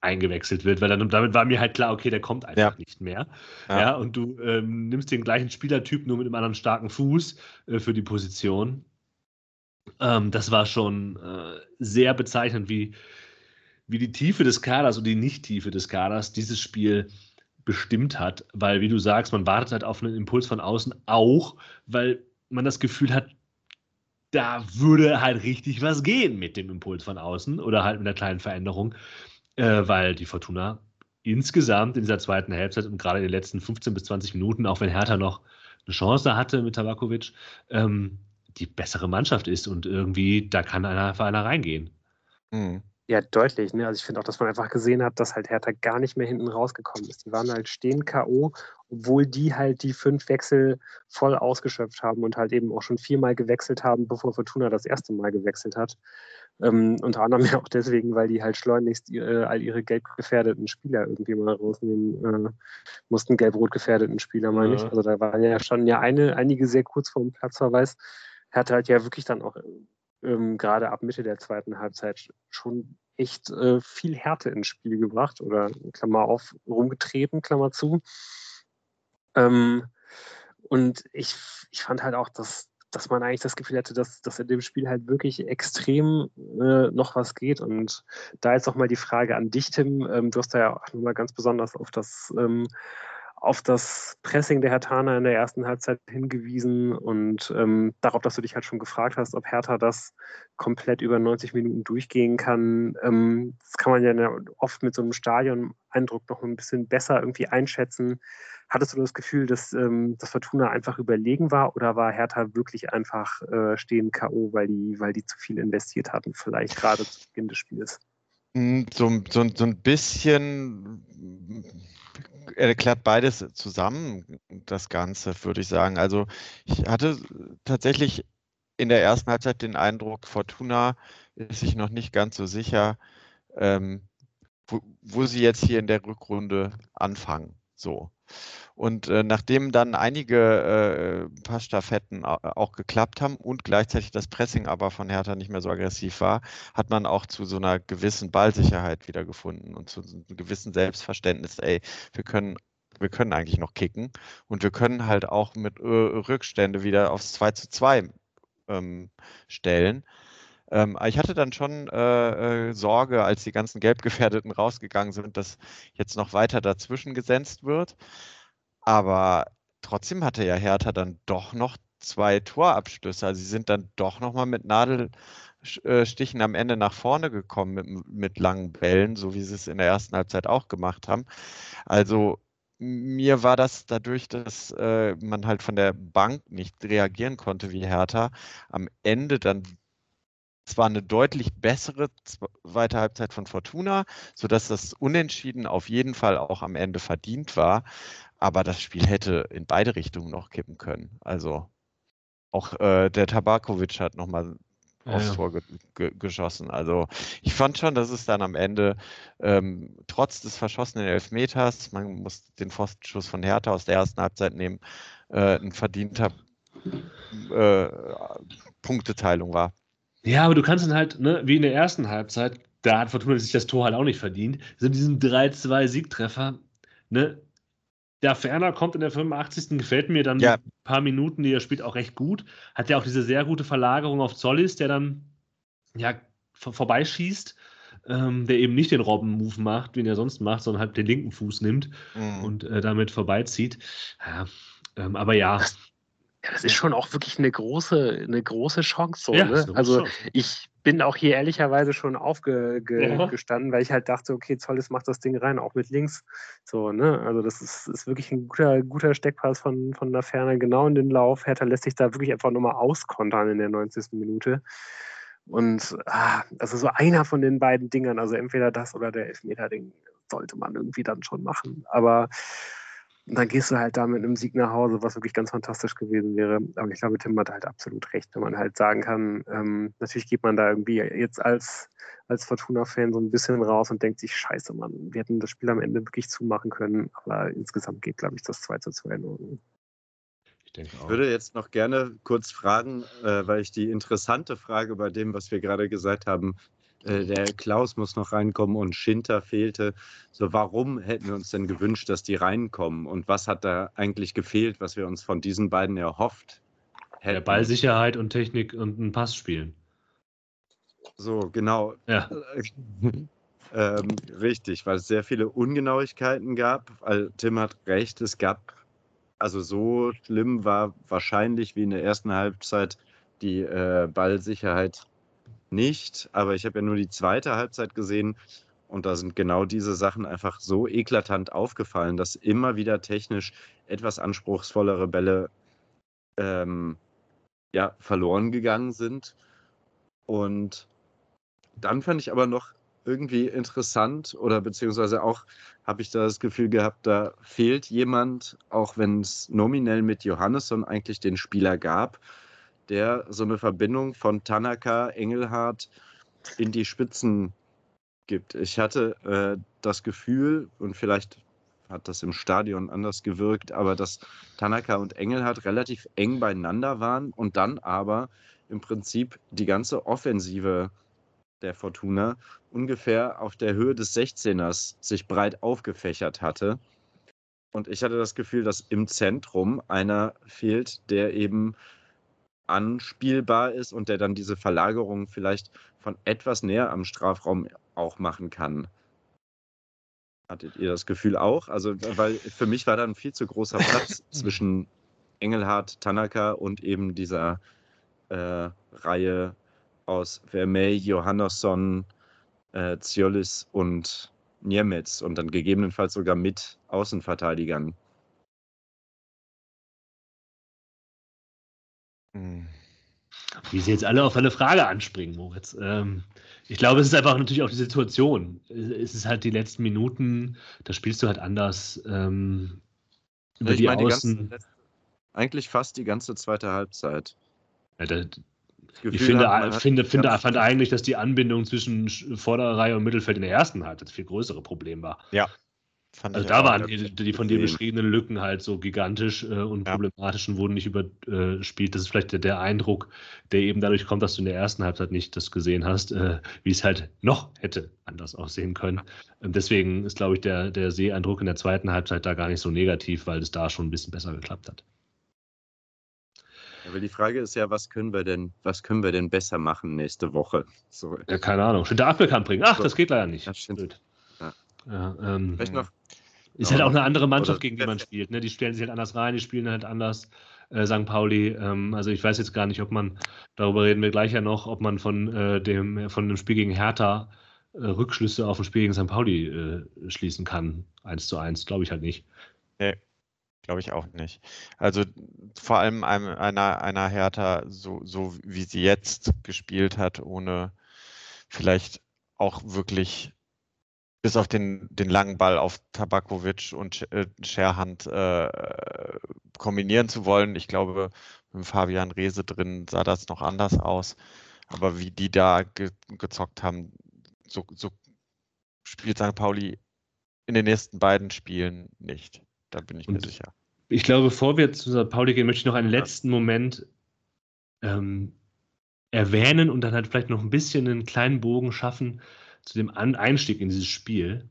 eingewechselt wird, weil dann damit war mir halt klar, okay, der kommt einfach ja. nicht mehr. Ja. ja und du ähm, nimmst den gleichen Spielertyp nur mit einem anderen starken Fuß äh, für die Position. Ähm, das war schon äh, sehr bezeichnend, wie, wie die Tiefe des Kaders und die Nicht-Tiefe des Kaders dieses Spiel bestimmt hat, weil, wie du sagst, man wartet halt auf einen Impuls von außen auch, weil man das Gefühl hat, da würde halt richtig was gehen mit dem Impuls von außen oder halt mit einer kleinen Veränderung, äh, weil die Fortuna insgesamt in dieser zweiten Halbzeit und gerade in den letzten 15 bis 20 Minuten, auch wenn Hertha noch eine Chance hatte mit Tabakovic, ähm, die bessere Mannschaft ist und irgendwie, da kann einer für einer reingehen. Mhm. Ja, deutlich. Ne? Also ich finde auch, dass man einfach gesehen hat, dass halt Hertha gar nicht mehr hinten rausgekommen ist. Die waren halt stehen K.O., obwohl die halt die fünf Wechsel voll ausgeschöpft haben und halt eben auch schon viermal gewechselt haben, bevor Fortuna das erste Mal gewechselt hat. Ähm, unter anderem ja auch deswegen, weil die halt schleunigst äh, all ihre gelb gefährdeten Spieler irgendwie mal rausnehmen äh, mussten, gelb-rot gefährdeten Spieler, meine ja. ich. Also da waren ja schon ja eine, einige sehr kurz vor dem Platzverweis. Hertha halt ja wirklich dann auch ähm, gerade ab Mitte der zweiten Halbzeit schon echt äh, viel Härte ins Spiel gebracht oder Klammer auf, rumgetreten, Klammer zu. Ähm, und ich, ich fand halt auch, dass, dass man eigentlich das Gefühl hatte, dass, dass in dem Spiel halt wirklich extrem äh, noch was geht. Und da jetzt auch mal die Frage an dich, Tim. Ähm, du hast da ja auch nochmal ganz besonders auf das ähm, auf das Pressing der Herthaner in der ersten Halbzeit hingewiesen und ähm, darauf, dass du dich halt schon gefragt hast, ob Hertha das komplett über 90 Minuten durchgehen kann. Ähm, das kann man ja oft mit so einem Stadion-Eindruck noch ein bisschen besser irgendwie einschätzen. Hattest du das Gefühl, dass ähm, das Fortuna einfach überlegen war oder war Hertha wirklich einfach äh, stehen K.O., weil die, weil die zu viel investiert hatten, vielleicht gerade zu Beginn des Spiels? Hm, so, so, so ein bisschen erklärt beides zusammen, das Ganze, würde ich sagen. Also ich hatte tatsächlich in der ersten Halbzeit den Eindruck, Fortuna ist sich noch nicht ganz so sicher, ähm, wo, wo, sie jetzt hier in der Rückrunde anfangen. So. Und äh, nachdem dann einige äh, paar Staffetten auch geklappt haben und gleichzeitig das Pressing aber von Hertha nicht mehr so aggressiv war, hat man auch zu so einer gewissen Ballsicherheit wiedergefunden und zu so einem gewissen Selbstverständnis, ey, wir können wir können eigentlich noch kicken und wir können halt auch mit äh, Rückstände wieder aufs 2 zu 2 ähm, stellen. Ähm, ich hatte dann schon äh, äh, Sorge, als die ganzen Gelbgefährdeten rausgegangen sind, dass jetzt noch weiter dazwischen gesetzt wird. Aber trotzdem hatte ja Hertha dann doch noch zwei Torabschlüsse. Also sie sind dann doch noch mal mit Nadelstichen am Ende nach vorne gekommen mit, mit langen Bällen, so wie sie es in der ersten Halbzeit auch gemacht haben. Also mir war das dadurch, dass äh, man halt von der Bank nicht reagieren konnte wie Hertha, am Ende dann zwar eine deutlich bessere zweite Halbzeit von Fortuna, sodass das Unentschieden auf jeden Fall auch am Ende verdient war. Aber das Spiel hätte in beide Richtungen noch kippen können. Also auch äh, der Tabakovic hat nochmal ja, aufs Tor ge ge geschossen. Also ich fand schon, dass es dann am Ende ähm, trotz des verschossenen Elfmeters, man muss den Pfostenschuss von Hertha aus der ersten Halbzeit nehmen, äh, ein verdienter äh, Punkteteilung war. Ja, aber du kannst dann halt, ne, wie in der ersten Halbzeit, da hat Fortuna sich das Tor halt auch nicht verdient. So diesen 3-2-Siegtreffer, ne? Der Ferner kommt in der 85. gefällt mir dann ja. ein paar Minuten, die er spielt, auch recht gut. Hat ja auch diese sehr gute Verlagerung auf Zollis, der dann ja vor vorbeischießt, ähm, der eben nicht den Robben-Move macht, wie er sonst macht, sondern halt den linken Fuß nimmt mhm. und äh, damit vorbeizieht. Ja, ähm, aber ja, Ja, das ist schon auch wirklich eine große, eine große Chance. So, ja, ne? Also Chance. ich bin auch hier ehrlicherweise schon aufgestanden, ja. weil ich halt dachte, okay, Zolles macht das Ding rein, auch mit links. So, ne? Also das ist, ist wirklich ein guter, guter Steckpass von, von der Ferne, genau in den Lauf. Hertha lässt sich da wirklich einfach nochmal auskontern in der 90. Minute. Und ah, also so einer von den beiden Dingern, also entweder das oder der Elfmeter-Ding, sollte man irgendwie dann schon machen. Aber und dann gehst du halt da mit einem Sieg nach Hause, was wirklich ganz fantastisch gewesen wäre. Aber ich glaube, Tim hat halt absolut recht, wenn man halt sagen kann, ähm, natürlich geht man da irgendwie jetzt als, als Fortuna-Fan so ein bisschen raus und denkt sich, scheiße, Mann, wir hätten das Spiel am Ende wirklich zumachen können. Aber insgesamt geht, glaube ich, das 2 zu 2 in Ordnung. Ich, ich würde jetzt noch gerne kurz fragen, äh, weil ich die interessante Frage bei dem, was wir gerade gesagt haben, der Klaus muss noch reinkommen und Schinter fehlte. So, warum hätten wir uns denn gewünscht, dass die reinkommen? Und was hat da eigentlich gefehlt, was wir uns von diesen beiden erhofft hätten? Ja, Ballsicherheit und Technik und ein Pass spielen. So, genau. Ja. ähm, richtig, weil es sehr viele Ungenauigkeiten gab. Tim hat recht, es gab, also so schlimm war wahrscheinlich wie in der ersten Halbzeit die äh, Ballsicherheit nicht, aber ich habe ja nur die zweite Halbzeit gesehen und da sind genau diese Sachen einfach so eklatant aufgefallen, dass immer wieder technisch etwas anspruchsvollere Bälle ähm, ja, verloren gegangen sind. Und dann fand ich aber noch irgendwie interessant oder beziehungsweise auch habe ich da das Gefühl gehabt, da fehlt jemand, auch wenn es nominell mit Johannesson eigentlich den Spieler gab, der so eine Verbindung von Tanaka, Engelhardt in die Spitzen gibt. Ich hatte äh, das Gefühl, und vielleicht hat das im Stadion anders gewirkt, aber dass Tanaka und Engelhardt relativ eng beieinander waren und dann aber im Prinzip die ganze Offensive der Fortuna ungefähr auf der Höhe des 16ers sich breit aufgefächert hatte. Und ich hatte das Gefühl, dass im Zentrum einer fehlt, der eben anspielbar ist und der dann diese Verlagerung vielleicht von etwas näher am Strafraum auch machen kann. Hattet ihr das Gefühl auch? Also, weil für mich war da ein viel zu großer Platz zwischen Engelhardt, Tanaka und eben dieser äh, Reihe aus Vermey, Johannesson, äh, Ziolis und Niemetz und dann gegebenenfalls sogar mit Außenverteidigern. Hm. Wie sie jetzt alle auf eine Frage anspringen, Moritz. Ähm, ich glaube, es ist einfach natürlich auch die Situation. Es ist halt die letzten Minuten, da spielst du halt anders. Ähm, über ich die meine, Außen. Die ganze, eigentlich fast die ganze zweite Halbzeit. Ja, da, ich finde, hat, finde, finde fand eigentlich, dass die Anbindung zwischen Vorderreihe und Mittelfeld in der ersten Halbzeit das viel größere Problem war. Ja, also da waren die, die, von dir beschriebenen Lücken halt so gigantisch äh, und ja. problematisch und wurden nicht überspielt. Das ist vielleicht der, der, Eindruck, der eben dadurch kommt, dass du in der ersten Halbzeit nicht das gesehen hast, äh, wie es halt noch hätte anders aussehen können. Und deswegen ist, glaube ich, der, der Seeeindruck in der zweiten Halbzeit da gar nicht so negativ, weil es da schon ein bisschen besser geklappt hat. Aber die Frage ist ja, was können wir denn, was können wir denn besser machen nächste Woche? So. Ja, keine Ahnung. Schon der Apfel kann bringen. Ach, das geht leider nicht. Das stimmt. Ja. Ähm, noch ist halt auch eine andere Mannschaft, gegen die man spielt. Ne? Die stellen sich halt anders rein, die spielen halt anders. Äh, St. Pauli, ähm, also ich weiß jetzt gar nicht, ob man, darüber reden wir gleich ja noch, ob man von, äh, dem, von dem Spiel gegen Hertha äh, Rückschlüsse auf ein Spiel gegen St. Pauli äh, schließen kann. Eins zu eins, glaube ich halt nicht. Nee, glaube ich auch nicht. Also vor allem einer, einer Hertha, so, so wie sie jetzt gespielt hat, ohne vielleicht auch wirklich bis auf den, den langen Ball auf Tabakovic und äh, Scherhand äh, kombinieren zu wollen. Ich glaube, mit Fabian Rehse drin sah das noch anders aus. Aber wie die da ge gezockt haben, so, so spielt St. Pauli in den nächsten beiden Spielen nicht. Da bin ich und mir sicher. Ich glaube, bevor wir zu St. Pauli gehen, möchte ich noch einen letzten Moment ähm, erwähnen und dann halt vielleicht noch ein bisschen einen kleinen Bogen schaffen zu dem Einstieg in dieses Spiel.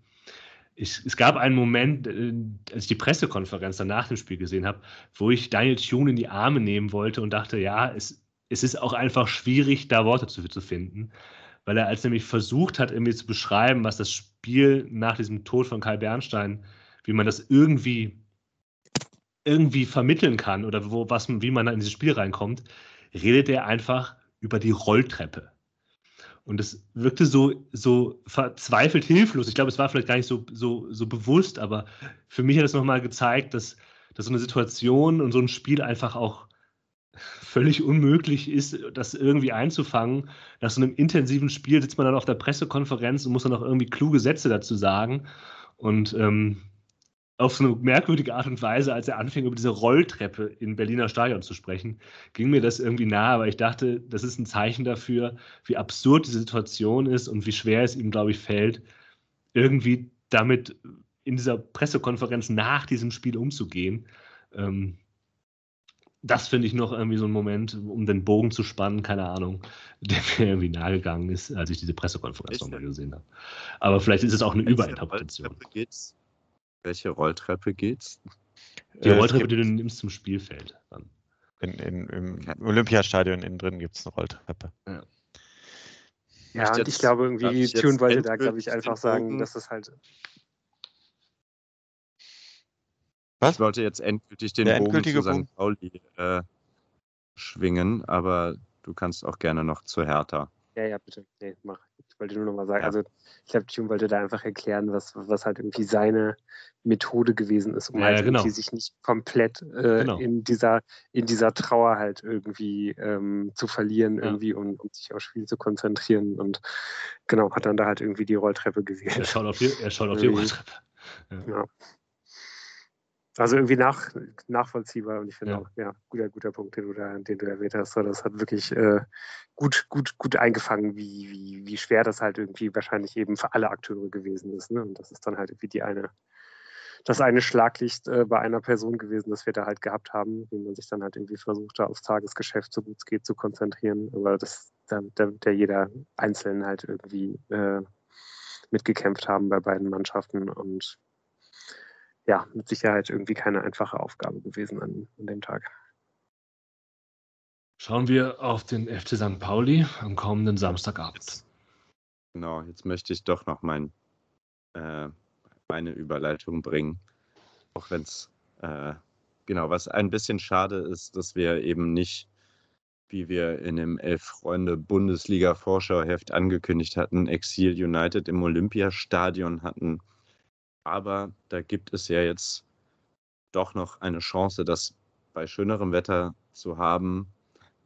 Ich, es gab einen Moment, äh, als ich die Pressekonferenz dann nach dem Spiel gesehen habe, wo ich Daniel Thune in die Arme nehmen wollte und dachte, ja, es, es ist auch einfach schwierig, da Worte zu, zu finden. Weil er als nämlich versucht hat, irgendwie zu beschreiben, was das Spiel nach diesem Tod von Kai Bernstein, wie man das irgendwie irgendwie vermitteln kann oder wo, was, wie man in dieses Spiel reinkommt, redet er einfach über die Rolltreppe. Und es wirkte so, so verzweifelt hilflos. Ich glaube, es war vielleicht gar nicht so, so, so bewusst, aber für mich hat es nochmal gezeigt, dass, dass so eine Situation und so ein Spiel einfach auch völlig unmöglich ist, das irgendwie einzufangen. Nach so einem intensiven Spiel sitzt man dann auf der Pressekonferenz und muss dann auch irgendwie kluge Sätze dazu sagen. Und ähm, auf so eine merkwürdige Art und Weise, als er anfing, über diese Rolltreppe in Berliner Stadion zu sprechen, ging mir das irgendwie nahe, aber ich dachte, das ist ein Zeichen dafür, wie absurd diese Situation ist und wie schwer es ihm, glaube ich, fällt, irgendwie damit in dieser Pressekonferenz nach diesem Spiel umzugehen. Ähm, das finde ich noch irgendwie so ein Moment, um den Bogen zu spannen, keine Ahnung, der mir irgendwie nahegegangen ist, als ich diese Pressekonferenz nochmal gesehen habe. Aber vielleicht ist es auch eine Überinterpretation. Welche Rolltreppe geht's? Die äh, Rolltreppe, die du nimmst zum Spielfeld. Dann. In, in, Im Olympiastadion innen drin gibt es eine Rolltreppe. Ja, ja und ich glaube irgendwie, Tune wollte da, glaube ich, einfach sagen, dass es halt. Was? Ich wollte jetzt endgültig den Der Bogen zu St. Pauli äh, schwingen, aber du kannst auch gerne noch zu Hertha. Ja, ja, bitte. Nee, mach. Ich wollte nur noch mal sagen, ja. also ich glaube, Tune wollte da einfach erklären, was, was halt irgendwie seine Methode gewesen ist, um ja, halt genau. irgendwie sich nicht komplett äh, genau. in, dieser, in dieser Trauer halt irgendwie ähm, zu verlieren, ja. irgendwie, um, um sich aufs Spiel zu konzentrieren. Und genau, hat dann da halt irgendwie die Rolltreppe gewählt. Er schaut auf die, er schaut auf die Rolltreppe. Ja. Also irgendwie nach, nachvollziehbar und ich finde ja. auch, ja, guter, guter Punkt, den du da, den du erwähnt hast. Das hat wirklich äh, gut, gut, gut eingefangen, wie, wie, wie schwer das halt irgendwie wahrscheinlich eben für alle Akteure gewesen ist. Ne? Und das ist dann halt irgendwie die eine, das eine Schlaglicht äh, bei einer Person gewesen, das wir da halt gehabt haben, wie man sich dann halt irgendwie versucht, da aufs Tagesgeschäft, so gut es geht, zu konzentrieren. Aber das, der, der jeder Einzelne halt irgendwie äh, mitgekämpft haben bei beiden Mannschaften und ja, mit Sicherheit irgendwie keine einfache Aufgabe gewesen an, an dem Tag. Schauen wir auf den FC St. Pauli am kommenden Samstagabend. Genau, jetzt möchte ich doch noch mein, äh, meine Überleitung bringen. Auch wenn es, äh, genau, was ein bisschen schade ist, dass wir eben nicht, wie wir in dem Elf-Freunde-Bundesliga-Vorschauheft angekündigt hatten, Exil United im Olympiastadion hatten aber da gibt es ja jetzt doch noch eine Chance, das bei schönerem Wetter zu haben.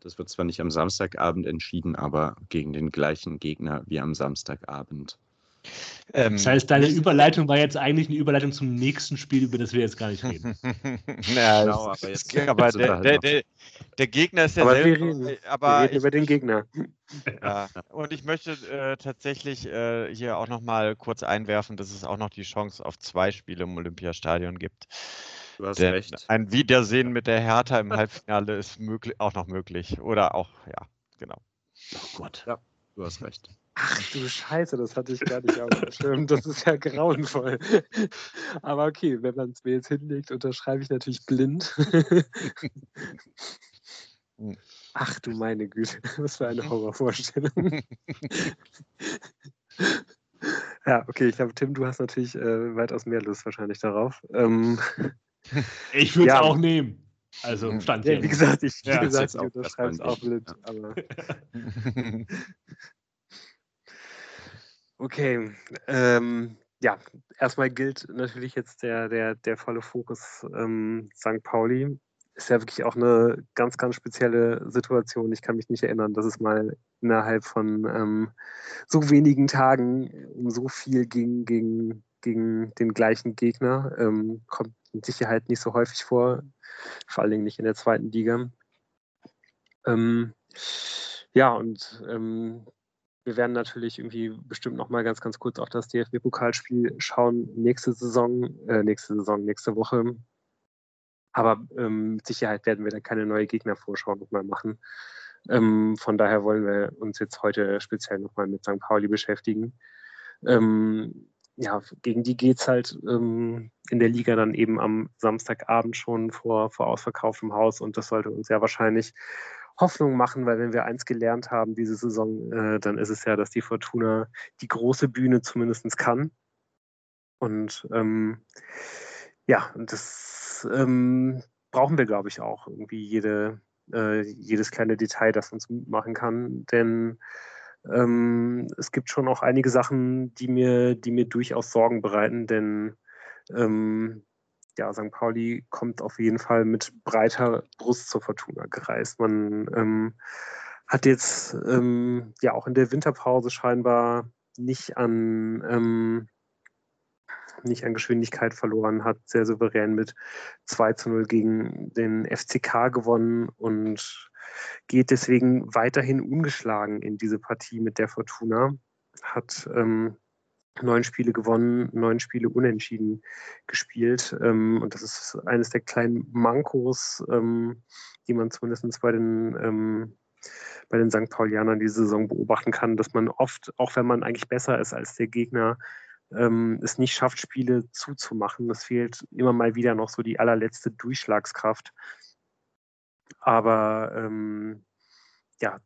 Das wird zwar nicht am Samstagabend entschieden, aber gegen den gleichen Gegner wie am Samstagabend. Ähm, das heißt, deine Überleitung war jetzt eigentlich eine Überleitung zum nächsten Spiel, über das wir jetzt gar nicht reden. ja, genau, aber, jetzt, aber der, der, der, der, Gegner ist ja aber selber. Wir reden, aber wir reden über den Gegner. Ja, und ich möchte äh, tatsächlich äh, hier auch noch mal kurz einwerfen, dass es auch noch die Chance auf zwei Spiele im Olympiastadion gibt. Du hast Denn recht. Ein Wiedersehen mit der Hertha im Halbfinale ist möglich, auch noch möglich. Oder auch, ja, genau. Oh Gott. Ja, du hast recht. Ach du Scheiße, das hatte ich gar nicht auf dem Schirm. Das ist ja grauenvoll. Aber okay, wenn man es mir jetzt hinlegt, unterschreibe ich natürlich blind. Ach du meine Güte, was für eine Horrorvorstellung. ja, okay, ich glaube, Tim, du hast natürlich äh, weitaus mehr Lust wahrscheinlich darauf. Ähm, ich würde es ja, auch nehmen. Also stand ja, Wie gesagt, ich, wie ja, gesagt, ich unterschreibe es auch blind. Aber Okay, ähm, ja, erstmal gilt natürlich jetzt der, der, der volle Fokus ähm, St. Pauli. Ist ja wirklich auch eine ganz, ganz spezielle Situation. Ich kann mich nicht erinnern, dass es mal innerhalb von ähm, so wenigen Tagen um so viel ging gegen, gegen den gleichen Gegner. Ähm, kommt mit Sicherheit nicht so häufig vor, vor allen Dingen nicht in der zweiten Liga. Ähm, ja, und ähm, wir werden natürlich irgendwie bestimmt noch mal ganz, ganz kurz auf das DFB-Pokalspiel schauen. Nächste Saison, äh, nächste Saison, nächste Woche. Aber ähm, mit Sicherheit werden wir da keine neue Gegnervorschau noch mal machen. Ähm, von daher wollen wir uns jetzt heute speziell noch mal mit St. Pauli beschäftigen. Ähm, ja, gegen die geht es halt ähm, in der Liga dann eben am Samstagabend schon vor, vor ausverkauftem Haus und das sollte uns ja wahrscheinlich Hoffnung machen, weil wenn wir eins gelernt haben diese Saison, äh, dann ist es ja, dass die Fortuna die große Bühne zumindest kann. Und ähm, ja, das, ähm, brauchen wir, glaube ich, auch irgendwie jede, äh, jedes kleine Detail, das uns machen kann. Denn ähm, es gibt schon auch einige Sachen, die mir, die mir durchaus Sorgen bereiten, denn ähm, ja, St. Pauli kommt auf jeden Fall mit breiter Brust zur Fortuna gereist. Man ähm, hat jetzt ähm, ja auch in der Winterpause scheinbar nicht an ähm, nicht an Geschwindigkeit verloren, hat sehr souverän mit 2 zu 0 gegen den FCK gewonnen und geht deswegen weiterhin ungeschlagen in diese Partie mit der Fortuna. Hat ähm, neun Spiele gewonnen, neun Spiele unentschieden gespielt. Ähm, und das ist eines der kleinen Mankos, ähm, die man zumindest bei den, ähm, bei den St. Paulianern diese Saison beobachten kann, dass man oft, auch wenn man eigentlich besser ist als der Gegner, ähm, es nicht schafft, Spiele zuzumachen. Es fehlt immer mal wieder noch so die allerletzte Durchschlagskraft. Aber ähm, ja,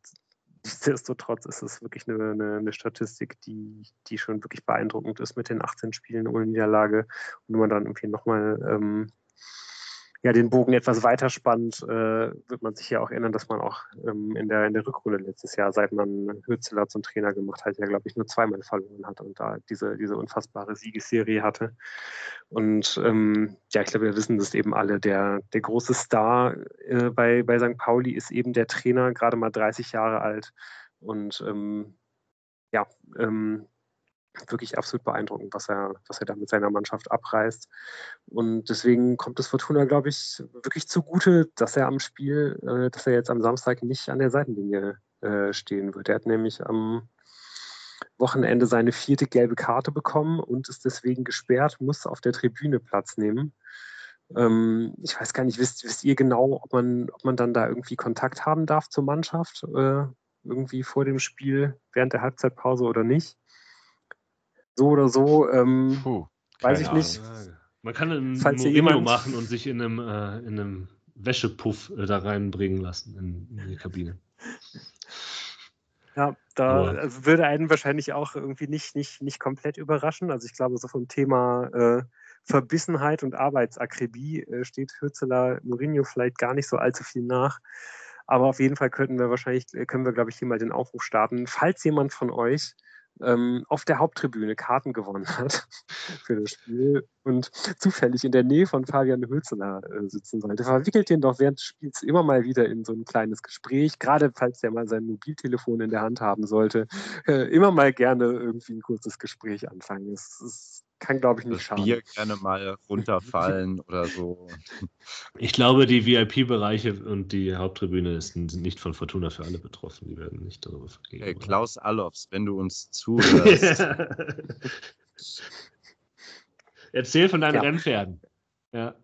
nichtsdestotrotz ist es wirklich eine, eine, eine, Statistik, die, die schon wirklich beeindruckend ist mit den 18 Spielen ohne Niederlage. Und wenn man dann irgendwie nochmal ähm, ja, den Bogen etwas weiter spannt, äh, wird man sich ja auch erinnern, dass man auch ähm, in, der, in der Rückrunde letztes Jahr, seit man Hürzeler zum Trainer gemacht hat, ja, glaube ich, nur zweimal verloren hat und da diese, diese unfassbare Siegesserie hatte. Und ähm, ja, ich glaube, wir wissen das eben alle. Der, der große Star äh, bei, bei St. Pauli ist eben der Trainer, gerade mal 30 Jahre alt. Und ähm, ja, ähm, wirklich absolut beeindruckend, was er, was er da mit seiner Mannschaft abreißt. Und deswegen kommt es Fortuna, glaube ich, wirklich zugute, dass er am Spiel, äh, dass er jetzt am Samstag nicht an der Seitenlinie äh, stehen wird. Er hat nämlich am Wochenende seine vierte gelbe Karte bekommen und ist deswegen gesperrt, muss auf der Tribüne Platz nehmen. Ähm, ich weiß gar nicht, wisst, wisst ihr genau, ob man, ob man dann da irgendwie Kontakt haben darf zur Mannschaft, äh, irgendwie vor dem Spiel, während der Halbzeitpause oder nicht? So oder so, ähm, Puh, weiß ich nicht. Man kann einen Falls Mourinho machen und sich in einem, äh, in einem Wäschepuff äh, da reinbringen lassen in, in die Kabine. Ja, da also würde einen wahrscheinlich auch irgendwie nicht, nicht, nicht komplett überraschen. Also ich glaube, so vom Thema äh, Verbissenheit und Arbeitsakribie äh, steht Hürzeler Mourinho vielleicht gar nicht so allzu viel nach. Aber auf jeden Fall könnten wir wahrscheinlich, äh, können wir, glaube ich, hier mal den Aufruf starten. Falls jemand von euch ähm, auf der Haupttribüne Karten gewonnen hat für das Spiel und zufällig in der Nähe von Fabian Hülzener äh, sitzen sollte, verwickelt den doch während des Spiels immer mal wieder in so ein kleines Gespräch, gerade falls der mal sein Mobiltelefon in der Hand haben sollte, äh, immer mal gerne irgendwie ein kurzes Gespräch anfangen. Es, es kann, glaube ich, nicht das schaden. Bier gerne mal runterfallen oder so. Ich glaube, die VIP-Bereiche und die Haupttribüne sind nicht von Fortuna für alle betroffen. Die werden nicht darüber vergeben. Hey, Klaus Allofs, wenn du uns zuhörst. Erzähl von deinen ja. Rennpferden. Ja.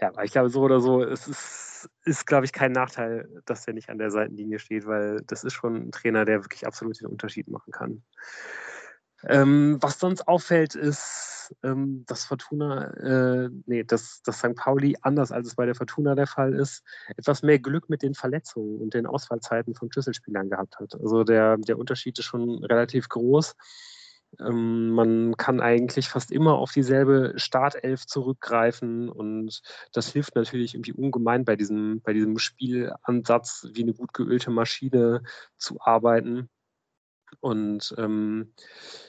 Ja, aber ich glaube, so oder so, es ist, ist, glaube ich, kein Nachteil, dass er nicht an der Seitenlinie steht, weil das ist schon ein Trainer, der wirklich absolut den Unterschied machen kann. Ähm, was sonst auffällt, ist, ähm, dass Fortuna, äh, nee, dass, dass St. Pauli, anders als es bei der Fortuna der Fall ist, etwas mehr Glück mit den Verletzungen und den Ausfallzeiten von Schlüsselspielern gehabt hat. Also der, der Unterschied ist schon relativ groß. Ähm, man kann eigentlich fast immer auf dieselbe Startelf zurückgreifen und das hilft natürlich irgendwie ungemein bei diesem, bei diesem Spielansatz, wie eine gut geölte Maschine zu arbeiten. Und ähm,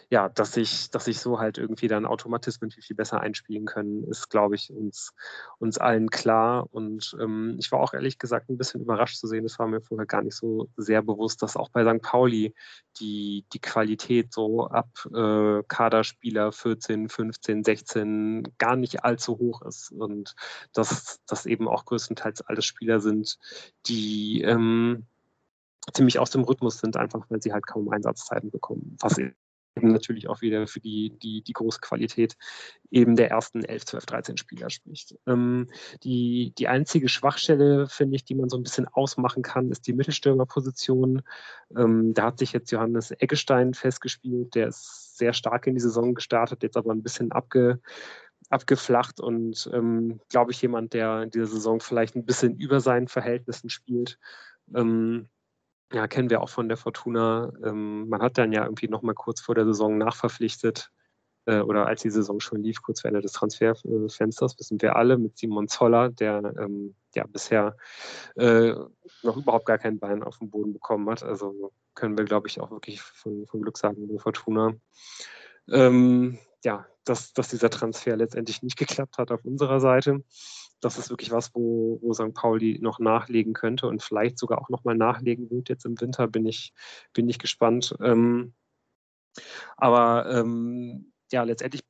ja, dass sich, dass sich so halt irgendwie dann Automatismen viel, viel besser einspielen können, ist, glaube ich, uns, uns allen klar. Und ähm, ich war auch ehrlich gesagt ein bisschen überrascht zu sehen, das war mir vorher gar nicht so sehr bewusst, dass auch bei St. Pauli die, die Qualität so ab äh, Kaderspieler 14, 15, 16 gar nicht allzu hoch ist. Und dass das eben auch größtenteils alles Spieler sind, die ähm, ziemlich aus dem Rhythmus sind, einfach weil sie halt kaum Einsatzzeiten bekommen. Was eben natürlich auch wieder für die, die, die große Qualität eben der ersten 11, 12, 13 Spieler spricht. Ähm, die, die einzige Schwachstelle, finde ich, die man so ein bisschen ausmachen kann, ist die Mittelstürmerposition. Ähm, da hat sich jetzt Johannes Eggestein festgespielt, der ist sehr stark in die Saison gestartet, jetzt aber ein bisschen abge, abgeflacht und ähm, glaube ich jemand, der in dieser Saison vielleicht ein bisschen über seinen Verhältnissen spielt. Ähm, ja, kennen wir auch von der Fortuna. Ähm, man hat dann ja irgendwie noch mal kurz vor der Saison nachverpflichtet. äh, oder als die Saison schon lief, kurz vor Ende des Transferfensters, wissen wir alle, mit Simon Zoller, der ähm, ja bisher äh, noch überhaupt gar kein Bein auf den Boden bekommen hat. Also können wir, glaube ich, auch wirklich von, von Glück sagen, nur Fortuna. Ähm, ja, dass, dass dieser Transfer letztendlich nicht geklappt hat auf unserer Seite. Das ist wirklich was, wo, wo St. Pauli noch nachlegen könnte und vielleicht sogar auch nochmal nachlegen wird. Jetzt im Winter bin ich, bin ich gespannt. Ähm, aber ähm, ja, letztendlich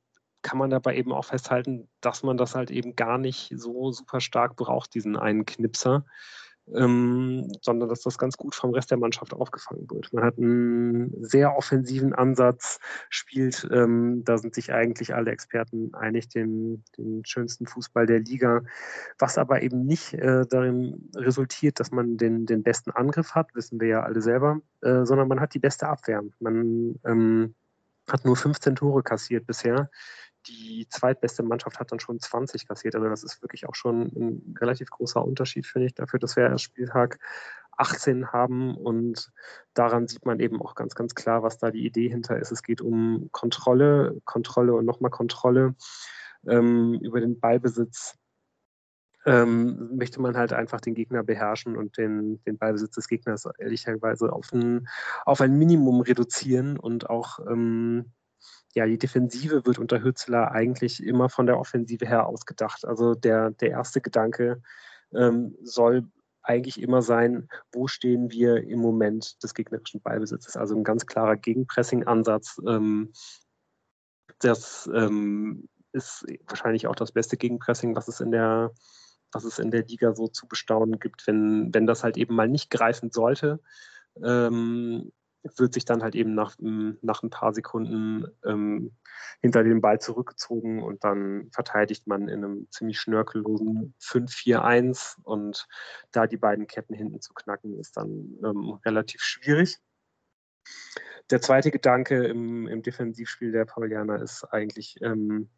kann man dabei eben auch festhalten, dass man das halt eben gar nicht so super stark braucht, diesen einen Knipser ähm, sondern dass das ganz gut vom Rest der Mannschaft aufgefangen wird. Man hat einen sehr offensiven Ansatz, spielt, ähm, da sind sich eigentlich alle Experten einig, den, den schönsten Fußball der Liga, was aber eben nicht äh, darin resultiert, dass man den, den besten Angriff hat, wissen wir ja alle selber, äh, sondern man hat die beste Abwehr. Man ähm, hat nur 15 Tore kassiert bisher die zweitbeste Mannschaft hat dann schon 20 kassiert. Also das ist wirklich auch schon ein relativ großer Unterschied, finde ich, dafür, dass wir erst Spieltag 18 haben. Und daran sieht man eben auch ganz, ganz klar, was da die Idee hinter ist. Es geht um Kontrolle, Kontrolle und nochmal Kontrolle ähm, über den Ballbesitz. Ähm, möchte man halt einfach den Gegner beherrschen und den, den Ballbesitz des Gegners ehrlicherweise auf ein, auf ein Minimum reduzieren und auch ähm, ja, die Defensive wird unter Hützler eigentlich immer von der Offensive her ausgedacht. Also der, der erste Gedanke ähm, soll eigentlich immer sein, wo stehen wir im Moment des gegnerischen Ballbesitzes. Also ein ganz klarer Gegenpressing-Ansatz. Ähm, das ähm, ist wahrscheinlich auch das beste Gegenpressing, was es in der, was es in der Liga so zu bestaunen gibt, wenn, wenn das halt eben mal nicht greifen sollte. Ähm, wird sich dann halt eben nach, nach ein paar Sekunden ähm, hinter den Ball zurückgezogen und dann verteidigt man in einem ziemlich schnörkellosen 5-4-1 und da die beiden Ketten hinten zu knacken, ist dann ähm, relativ schwierig. Der zweite Gedanke im, im Defensivspiel der Paulianer ist eigentlich, ähm,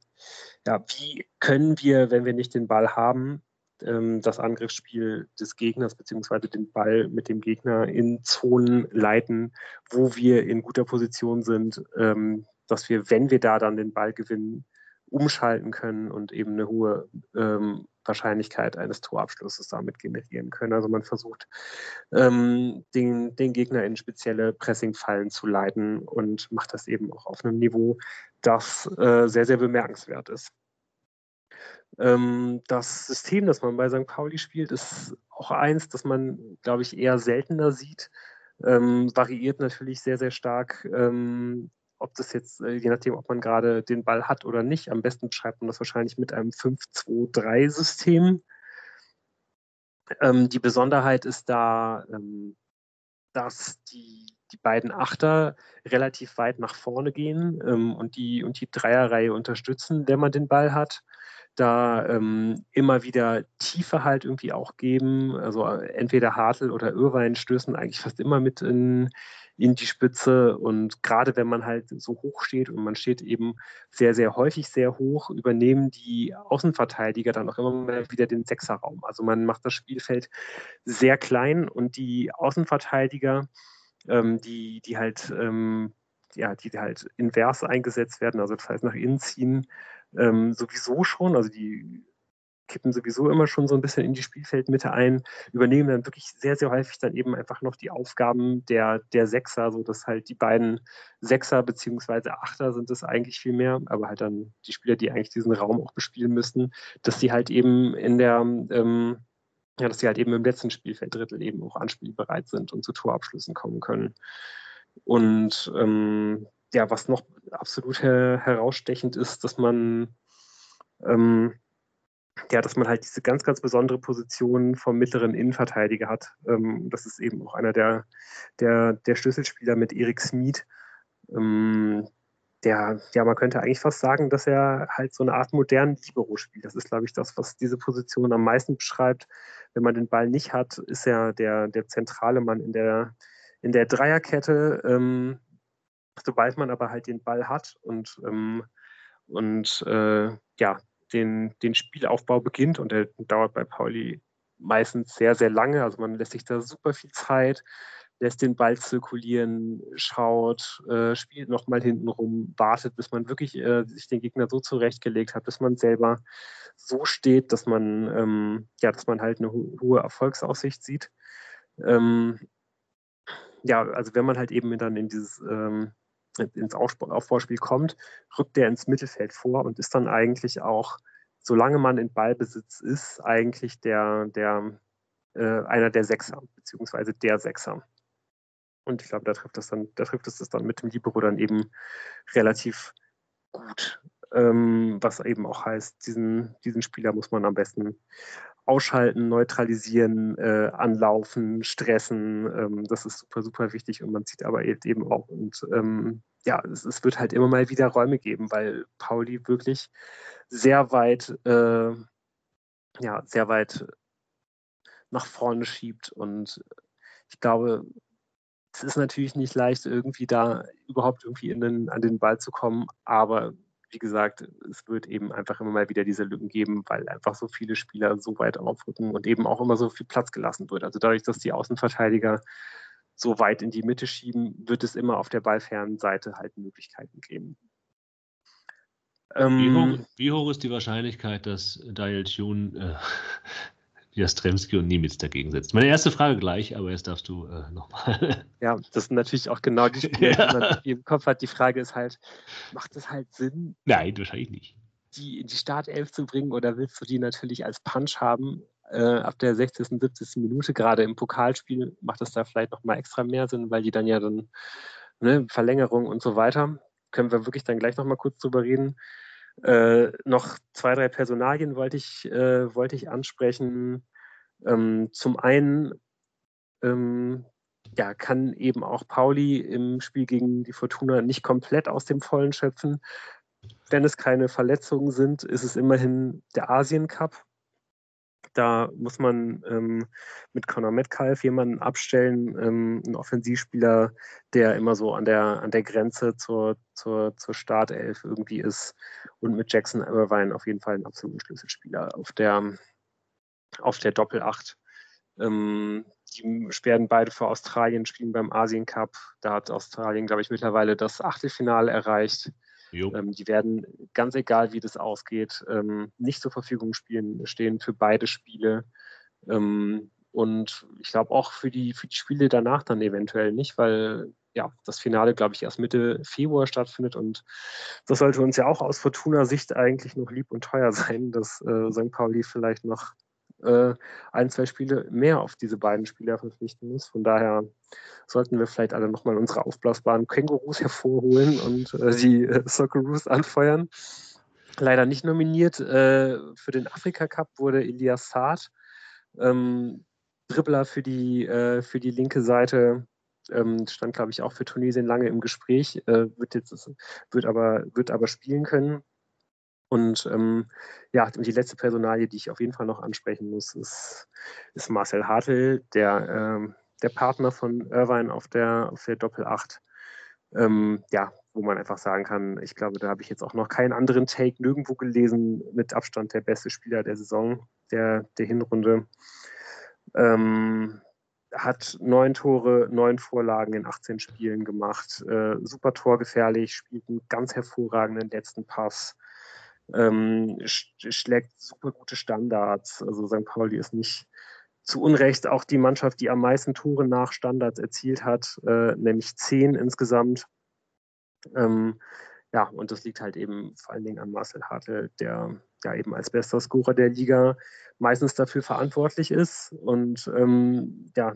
ja, wie können wir, wenn wir nicht den Ball haben, ähm, das Angriffsspiel des Gegners beziehungsweise den Ball mit dem Gegner in Zonen leiten, wo wir in guter Position sind, ähm, dass wir, wenn wir da dann den Ball gewinnen, umschalten können und eben eine hohe ähm, Wahrscheinlichkeit eines Torabschlusses damit generieren können. Also man versucht, ähm, den, den Gegner in spezielle Pressingfallen zu leiten und macht das eben auch auf einem Niveau, das äh, sehr, sehr bemerkenswert ist. Ähm, das System, das man bei St. Pauli spielt, ist auch eins, das man, glaube ich, eher seltener sieht. Ähm, variiert natürlich sehr, sehr stark, ähm, ob das jetzt, äh, je nachdem, ob man gerade den Ball hat oder nicht. Am besten beschreibt man das wahrscheinlich mit einem 5-2-3-System. Ähm, die Besonderheit ist da, ähm, dass die, die beiden Achter relativ weit nach vorne gehen ähm, und, die, und die Dreierreihe unterstützen, wenn man den Ball hat da ähm, immer wieder Tiefe halt irgendwie auch geben. Also äh, entweder Hartl oder Irwein stößen eigentlich fast immer mit in, in die Spitze. Und gerade wenn man halt so hoch steht und man steht eben sehr, sehr häufig sehr hoch, übernehmen die Außenverteidiger dann auch immer wieder den Sechserraum. Also man macht das Spielfeld sehr klein und die Außenverteidiger, ähm, die, die halt ähm, ja, die halt invers eingesetzt werden, also das heißt nach innen ziehen, ähm, sowieso schon, also die kippen sowieso immer schon so ein bisschen in die Spielfeldmitte ein, übernehmen dann wirklich sehr, sehr häufig dann eben einfach noch die Aufgaben der, der Sechser, sodass halt die beiden Sechser beziehungsweise Achter sind es eigentlich viel mehr, aber halt dann die Spieler, die eigentlich diesen Raum auch bespielen müssen, dass sie halt eben in der, ähm, ja, dass sie halt eben im letzten Spielfelddrittel eben auch anspielbereit sind und zu Torabschlüssen kommen können. Und ähm, ja, was noch absolut her herausstechend ist, dass man ähm, ja, dass man halt diese ganz, ganz besondere Position vom mittleren Innenverteidiger hat. Ähm, das ist eben auch einer der, der, der Schlüsselspieler mit Erik Smith. Ähm, der, ja, man könnte eigentlich fast sagen, dass er halt so eine Art modernen Libero spielt. Das ist, glaube ich, das, was diese Position am meisten beschreibt. Wenn man den Ball nicht hat, ist er der, der zentrale Mann in der, in der Dreierkette. Ähm, sobald man aber halt den Ball hat und, ähm, und äh, ja, den, den Spielaufbau beginnt und der dauert bei Pauli meistens sehr, sehr lange. Also man lässt sich da super viel Zeit. lässt den Ball zirkulieren, schaut, äh, spielt nochmal hinten rum, wartet, bis man wirklich äh, sich den Gegner so zurechtgelegt hat, bis man selber so steht, dass man, ähm, ja, dass man halt eine ho hohe Erfolgsaussicht sieht. Ähm, ja, also wenn man halt eben dann in dieses ähm, ins Aufbauspiel kommt, rückt der ins Mittelfeld vor und ist dann eigentlich auch, solange man in Ballbesitz ist, eigentlich der, der äh, einer der Sechser, beziehungsweise der Sechser. Und ich glaube, da trifft das dann, da trifft es das dann mit dem Libero dann eben relativ gut. Ähm, was eben auch heißt, diesen, diesen Spieler muss man am besten ausschalten, neutralisieren, äh, anlaufen, stressen. Ähm, das ist super, super wichtig und man sieht aber eben auch, und ähm, ja, es, es, wird halt immer mal wieder Räume geben, weil Pauli wirklich sehr weit, äh, ja, sehr weit nach vorne schiebt und ich glaube, es ist natürlich nicht leicht, irgendwie da überhaupt irgendwie den, an den Ball zu kommen, aber wie gesagt, es wird eben einfach immer mal wieder diese Lücken geben, weil einfach so viele Spieler so weit aufrücken und eben auch immer so viel Platz gelassen wird. Also dadurch, dass die Außenverteidiger so weit in die Mitte schieben, wird es immer auf der ballfernen Seite halt Möglichkeiten geben. Wie hoch, ähm, wie hoch, ist die Wahrscheinlichkeit, dass Dial Tune äh, Jastremski und Niemitz dagegen setzt. Meine erste Frage gleich, aber jetzt darfst du äh, nochmal. Ja, das sind natürlich auch genau die Spiele, ja. die man im Kopf hat. Die Frage ist halt, macht es halt Sinn? Nein, wahrscheinlich nicht. Die in die Startelf zu bringen oder willst du die natürlich als Punch haben? Äh, ab der 60., 70. Minute, gerade im Pokalspiel, macht es da vielleicht nochmal extra mehr Sinn, weil die dann ja dann ne, Verlängerung und so weiter. Können wir wirklich dann gleich nochmal kurz drüber reden. Äh, noch zwei, drei Personalien wollte ich, äh, wollte ich ansprechen. Ähm, zum einen ähm, ja, kann eben auch Pauli im Spiel gegen die Fortuna nicht komplett aus dem Vollen schöpfen. Wenn es keine Verletzungen sind, ist es immerhin der Asien Cup. Da muss man ähm, mit Conor Metcalf jemanden abstellen, ähm, einen Offensivspieler, der immer so an der, an der Grenze zur, zur, zur Startelf irgendwie ist. Und mit Jackson Irvine auf jeden Fall ein absoluter Schlüsselspieler auf der, auf der Doppelacht. Ähm, die werden beide für Australien spielen beim Asien Cup. Da hat Australien, glaube ich, mittlerweile das Achtelfinale erreicht. Ähm, die werden, ganz egal wie das ausgeht, ähm, nicht zur Verfügung spielen, stehen für beide Spiele. Ähm, und ich glaube auch für die, für die Spiele danach dann eventuell nicht, weil ja, das Finale, glaube ich, erst Mitte Februar stattfindet. Und das sollte uns ja auch aus Fortuna-Sicht eigentlich noch lieb und teuer sein, dass äh, St. Pauli vielleicht noch äh, ein, zwei Spiele mehr auf diese beiden Spieler verpflichten muss. Von daher sollten wir vielleicht alle nochmal unsere aufblasbaren Kängurus hervorholen und äh, die äh, Socceroos anfeuern. Leider nicht nominiert. Äh, für den Afrika Cup wurde Elias Saad, ähm, Dribbler für die, äh, für die linke Seite, ähm, stand, glaube ich, auch für Tunesien lange im Gespräch, äh, wird, jetzt, wird, aber, wird aber spielen können. Und ähm, ja, die letzte Personalie, die ich auf jeden Fall noch ansprechen muss, ist, ist Marcel Hartl, der, ähm, der Partner von Irvine auf der, auf der Doppel 8. Ähm, ja, wo man einfach sagen kann, ich glaube, da habe ich jetzt auch noch keinen anderen Take nirgendwo gelesen, mit Abstand der beste Spieler der Saison, der, der Hinrunde. Ähm, hat neun Tore, neun Vorlagen in 18 Spielen gemacht, äh, super torgefährlich, spielt einen ganz hervorragenden letzten Pass ähm, schlägt super gute Standards. Also St. Pauli ist nicht zu Unrecht auch die Mannschaft, die am meisten Tore nach Standards erzielt hat, äh, nämlich zehn insgesamt. Ähm, ja, und das liegt halt eben vor allen Dingen an Marcel Hartl, der ja eben als bester Scorer der Liga meistens dafür verantwortlich ist und ähm, ja,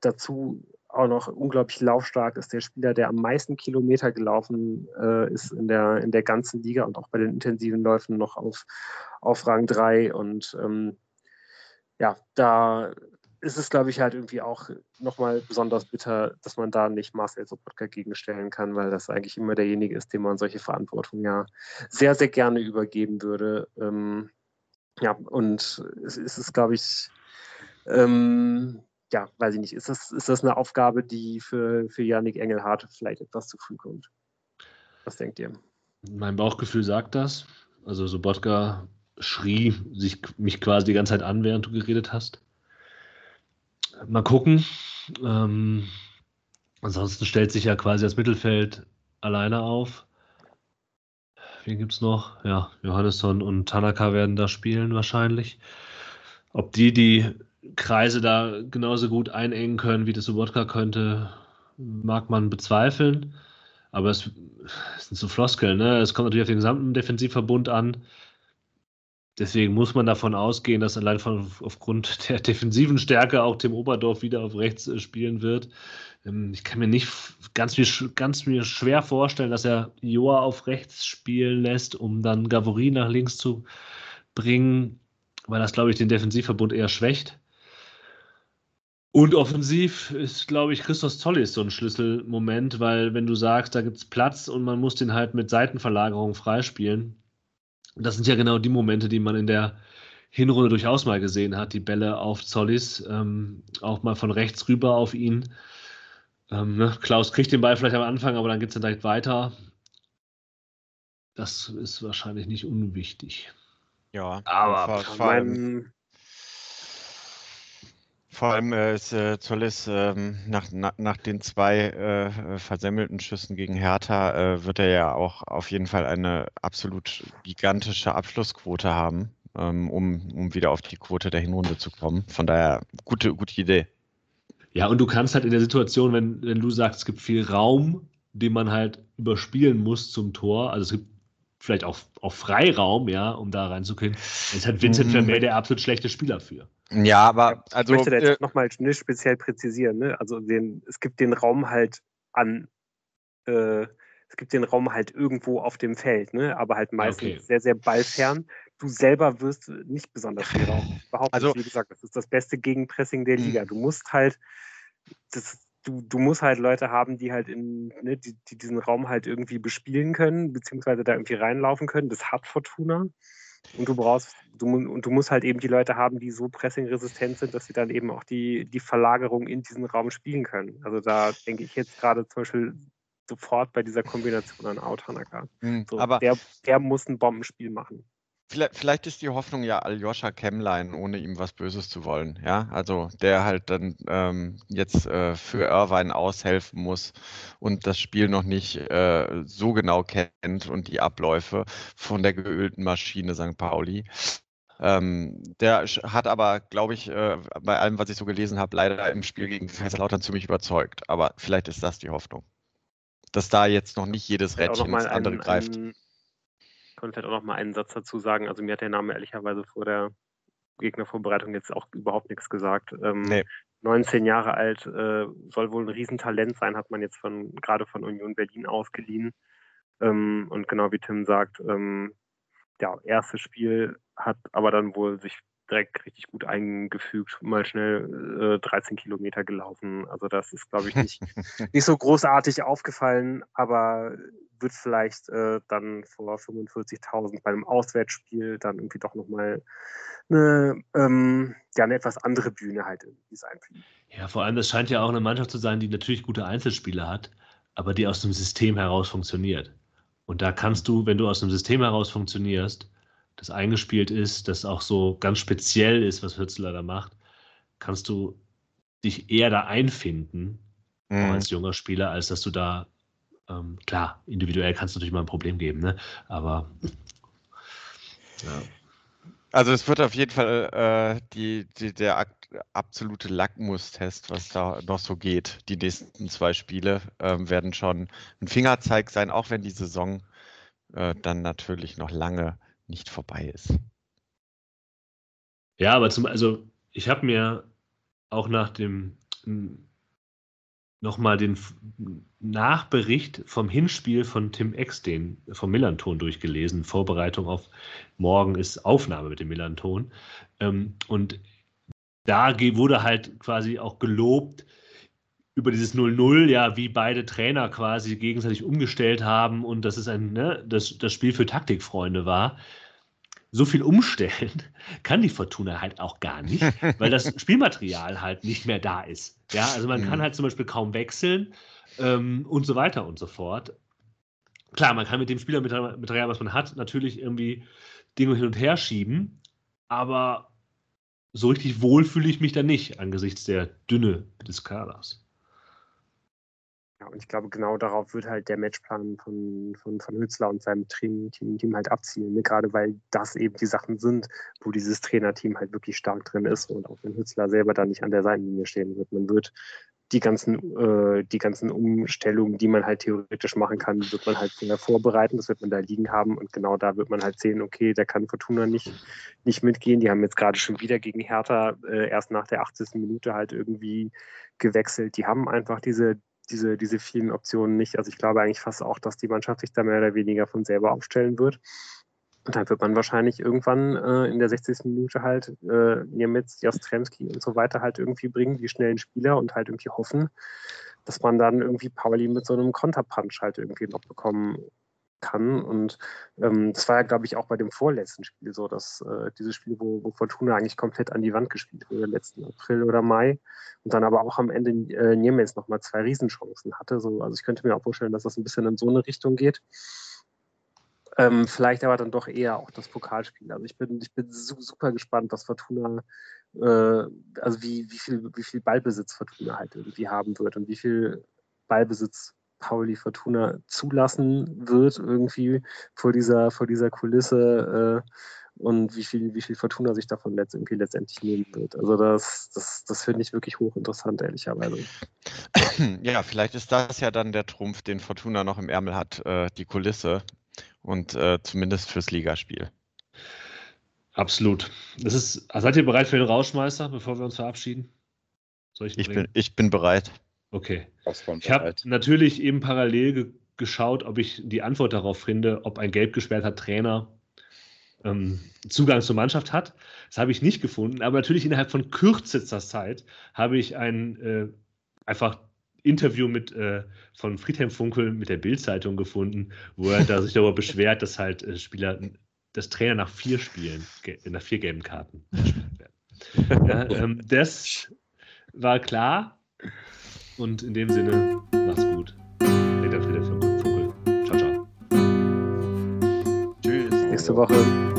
dazu auch noch unglaublich laufstark ist. Der Spieler, der am meisten Kilometer gelaufen äh, ist in der, in der ganzen Liga und auch bei den intensiven Läufen noch auf, auf Rang 3. Und ähm, ja, da ist es, glaube ich, halt irgendwie auch nochmal besonders bitter, dass man da nicht Marcel Sobotka gegenstellen kann, weil das eigentlich immer derjenige ist, dem man solche Verantwortung ja sehr, sehr gerne übergeben würde. Ähm, ja, und es ist, glaube ich, ähm, ja, weiß ich nicht, ist das, ist das eine Aufgabe, die für, für Yannick Engelhardt vielleicht etwas zu früh kommt? Was denkt ihr? Mein Bauchgefühl sagt das. Also Sobotka schrie sich mich quasi die ganze Zeit an, während du geredet hast. Mal gucken. Ähm, Ansonsten stellt sich ja quasi das Mittelfeld alleine auf. Wen gibt es noch? Ja, Johannesson und Tanaka werden da spielen wahrscheinlich. Ob die die Kreise da genauso gut einengen können, wie das Sobotka könnte, mag man bezweifeln. Aber es, es sind so Floskeln. Ne? Es kommt natürlich auf den gesamten Defensivverbund an. Deswegen muss man davon ausgehen, dass allein von, aufgrund der defensiven Stärke auch Tim Oberdorf wieder auf rechts äh, spielen wird. Ähm, ich kann mir nicht ganz, ganz mir schwer vorstellen, dass er Joa auf rechts spielen lässt, um dann Gavory nach links zu bringen, weil das, glaube ich, den Defensivverbund eher schwächt. Und offensiv ist, glaube ich, Christos Zollis so ein Schlüsselmoment, weil wenn du sagst, da gibt es Platz und man muss den halt mit Seitenverlagerung freispielen, das sind ja genau die Momente, die man in der Hinrunde durchaus mal gesehen hat, die Bälle auf Zollis, ähm, auch mal von rechts rüber auf ihn. Ähm, ne? Klaus kriegt den Ball vielleicht am Anfang, aber dann geht es dann direkt weiter. Das ist wahrscheinlich nicht unwichtig. Ja, aber vor, vor allem, vor allem äh, ist äh, Zollis ähm, nach, na, nach den zwei äh, versemmelten Schüssen gegen Hertha äh, wird er ja auch auf jeden Fall eine absolut gigantische Abschlussquote haben, ähm, um, um wieder auf die Quote der Hinrunde zu kommen. Von daher gute, gute Idee. Ja, und du kannst halt in der Situation, wenn, wenn du sagst, es gibt viel Raum, den man halt überspielen muss zum Tor, also es gibt vielleicht auch, auch Freiraum, ja, um da reinzukommen, ist halt Vincent mhm. Vermeer der absolut schlechte Spieler für. Ja, aber also. Ich möchte da jetzt äh, nochmal speziell präzisieren, ne? Also den, es gibt den Raum halt an, äh, es gibt den Raum halt irgendwo auf dem Feld, ne? Aber halt meistens okay. sehr, sehr ballfern du selber wirst nicht besonders viel Raum behaupten. Also, wie gesagt, das ist das beste Gegenpressing der Liga. Mhm. Du musst halt, das, du, du musst halt Leute haben, die halt in, ne, die, die diesen Raum halt irgendwie bespielen können, beziehungsweise da irgendwie reinlaufen können. Das hat Fortuna. Und du brauchst, du, und du musst halt eben die Leute haben, die so pressingresistent sind, dass sie dann eben auch die, die Verlagerung in diesen Raum spielen können. Also da denke ich jetzt gerade zum Beispiel sofort bei dieser Kombination an Autanaka. Mhm, so, aber der, der muss ein Bombenspiel machen. Vielleicht, vielleicht ist die Hoffnung ja Aljoscha Kemmlein, ohne ihm was Böses zu wollen. Ja, also der halt dann ähm, jetzt äh, für Irvine aushelfen muss und das Spiel noch nicht äh, so genau kennt und die Abläufe von der geölten Maschine St. Pauli. Ähm, der hat aber, glaube ich, äh, bei allem, was ich so gelesen habe, leider im Spiel gegen Kaiserslautern ziemlich überzeugt. Aber vielleicht ist das die Hoffnung. Dass da jetzt noch nicht jedes Rädchen ins andere ein, greift. Ein kann vielleicht auch noch mal einen Satz dazu sagen. Also mir hat der Name ehrlicherweise vor der Gegnervorbereitung jetzt auch überhaupt nichts gesagt. Ähm, nee. 19 Jahre alt, äh, soll wohl ein Riesentalent sein, hat man jetzt von gerade von Union Berlin ausgeliehen. Ähm, und genau wie Tim sagt, ähm, ja, erstes Spiel hat aber dann wohl sich direkt richtig gut eingefügt, mal schnell äh, 13 Kilometer gelaufen. Also das ist, glaube ich, nicht, nicht so großartig aufgefallen, aber wird vielleicht äh, dann vor 45.000 bei einem Auswärtsspiel dann irgendwie doch nochmal eine, ähm, ja, eine etwas andere Bühne halt irgendwie sein. Ja, vor allem, das scheint ja auch eine Mannschaft zu sein, die natürlich gute Einzelspieler hat, aber die aus dem System heraus funktioniert. Und da kannst du, wenn du aus dem System heraus funktionierst, das eingespielt ist, das auch so ganz speziell ist, was Hützler da macht, kannst du dich eher da einfinden, mhm. als junger Spieler, als dass du da, ähm, klar, individuell kannst du natürlich mal ein Problem geben, ne? aber ja. Also es wird auf jeden Fall äh, die, die, der absolute Lackmustest, was da noch so geht. Die nächsten zwei Spiele ähm, werden schon ein Fingerzeig sein, auch wenn die Saison äh, dann natürlich noch lange nicht vorbei ist. Ja, aber zum, also ich habe mir auch nach dem nochmal den Nachbericht vom Hinspiel von Tim den vom Millanton durchgelesen. Vorbereitung auf morgen ist Aufnahme mit dem Millanton. Ähm, und da wurde halt quasi auch gelobt über dieses 0-0, ja, wie beide Trainer quasi gegenseitig umgestellt haben und dass es ein, ne, das, das Spiel für Taktikfreunde war so viel umstellen kann die Fortuna halt auch gar nicht, weil das Spielmaterial halt nicht mehr da ist. Ja, also man mhm. kann halt zum Beispiel kaum wechseln ähm, und so weiter und so fort. Klar, man kann mit dem Spielermaterial, was man hat, natürlich irgendwie Dinge hin und her schieben, aber so richtig wohl fühle ich mich da nicht angesichts der Dünne des Kaders. Und ich glaube, genau darauf wird halt der Matchplan von, von, von Hützler und seinem Team, Team, Team halt abzielen. Ne? Gerade weil das eben die Sachen sind, wo dieses Trainerteam halt wirklich stark drin ist und auch wenn Hützler selber da nicht an der Seitenlinie stehen wird. Man wird die ganzen, äh, die ganzen Umstellungen, die man halt theoretisch machen kann, wird man halt vorbereiten, das wird man da liegen haben und genau da wird man halt sehen, okay, da kann Fortuna nicht, nicht mitgehen. Die haben jetzt gerade schon wieder gegen Hertha äh, erst nach der 80. Minute halt irgendwie gewechselt. Die haben einfach diese, diese, diese vielen Optionen nicht. Also ich glaube eigentlich fast auch, dass die Mannschaft sich da mehr oder weniger von selber aufstellen wird. Und dann wird man wahrscheinlich irgendwann äh, in der 60. Minute halt äh, Niemitz, Jastremski und so weiter halt irgendwie bringen, die schnellen Spieler und halt irgendwie hoffen, dass man dann irgendwie Pauli mit so einem Konterpunch halt irgendwie noch bekommen kann. Und ähm, das war ja, glaube ich, auch bei dem vorletzten Spiel so, dass äh, dieses Spiel, wo, wo Fortuna eigentlich komplett an die Wand gespielt wurde, letzten April oder Mai, und dann aber auch am Ende äh, Niemetz nochmal zwei Riesenchancen hatte. So, also ich könnte mir auch vorstellen, dass das ein bisschen in so eine Richtung geht. Ähm, vielleicht aber dann doch eher auch das Pokalspiel. Also ich bin, ich bin super gespannt, was Fortuna, äh, also wie, wie, viel, wie viel Ballbesitz Fortuna halt irgendwie haben wird und wie viel Ballbesitz Pauli Fortuna zulassen wird, irgendwie vor dieser, vor dieser Kulisse äh, und wie viel, wie viel Fortuna sich davon letzt, irgendwie letztendlich nehmen wird. Also das, das, das finde ich wirklich hochinteressant, ehrlicherweise. Ja, vielleicht ist das ja dann der Trumpf, den Fortuna noch im Ärmel hat, äh, die Kulisse und äh, zumindest fürs Ligaspiel. Absolut. Das ist, seid ihr bereit für den Rauschmeister, bevor wir uns verabschieden? Ich, ich, bin, ich bin bereit. Okay. Ich habe natürlich eben parallel ge geschaut, ob ich die Antwort darauf finde, ob ein gelb gesperrter Trainer ähm, Zugang zur Mannschaft hat. Das habe ich nicht gefunden, aber natürlich innerhalb von kürzester Zeit habe ich ein äh, einfach Interview mit, äh, von Friedhelm Funkel mit der Bildzeitung gefunden, wo er da sich darüber beschwert, dass halt äh, Spieler, dass Trainer nach vier Spielen, nach vier gelben Karten werden. ja, ähm, das war klar und in dem Sinne, macht's gut. Friedhelm Funkel. Ciao, ciao. Tschüss. Nächste Woche.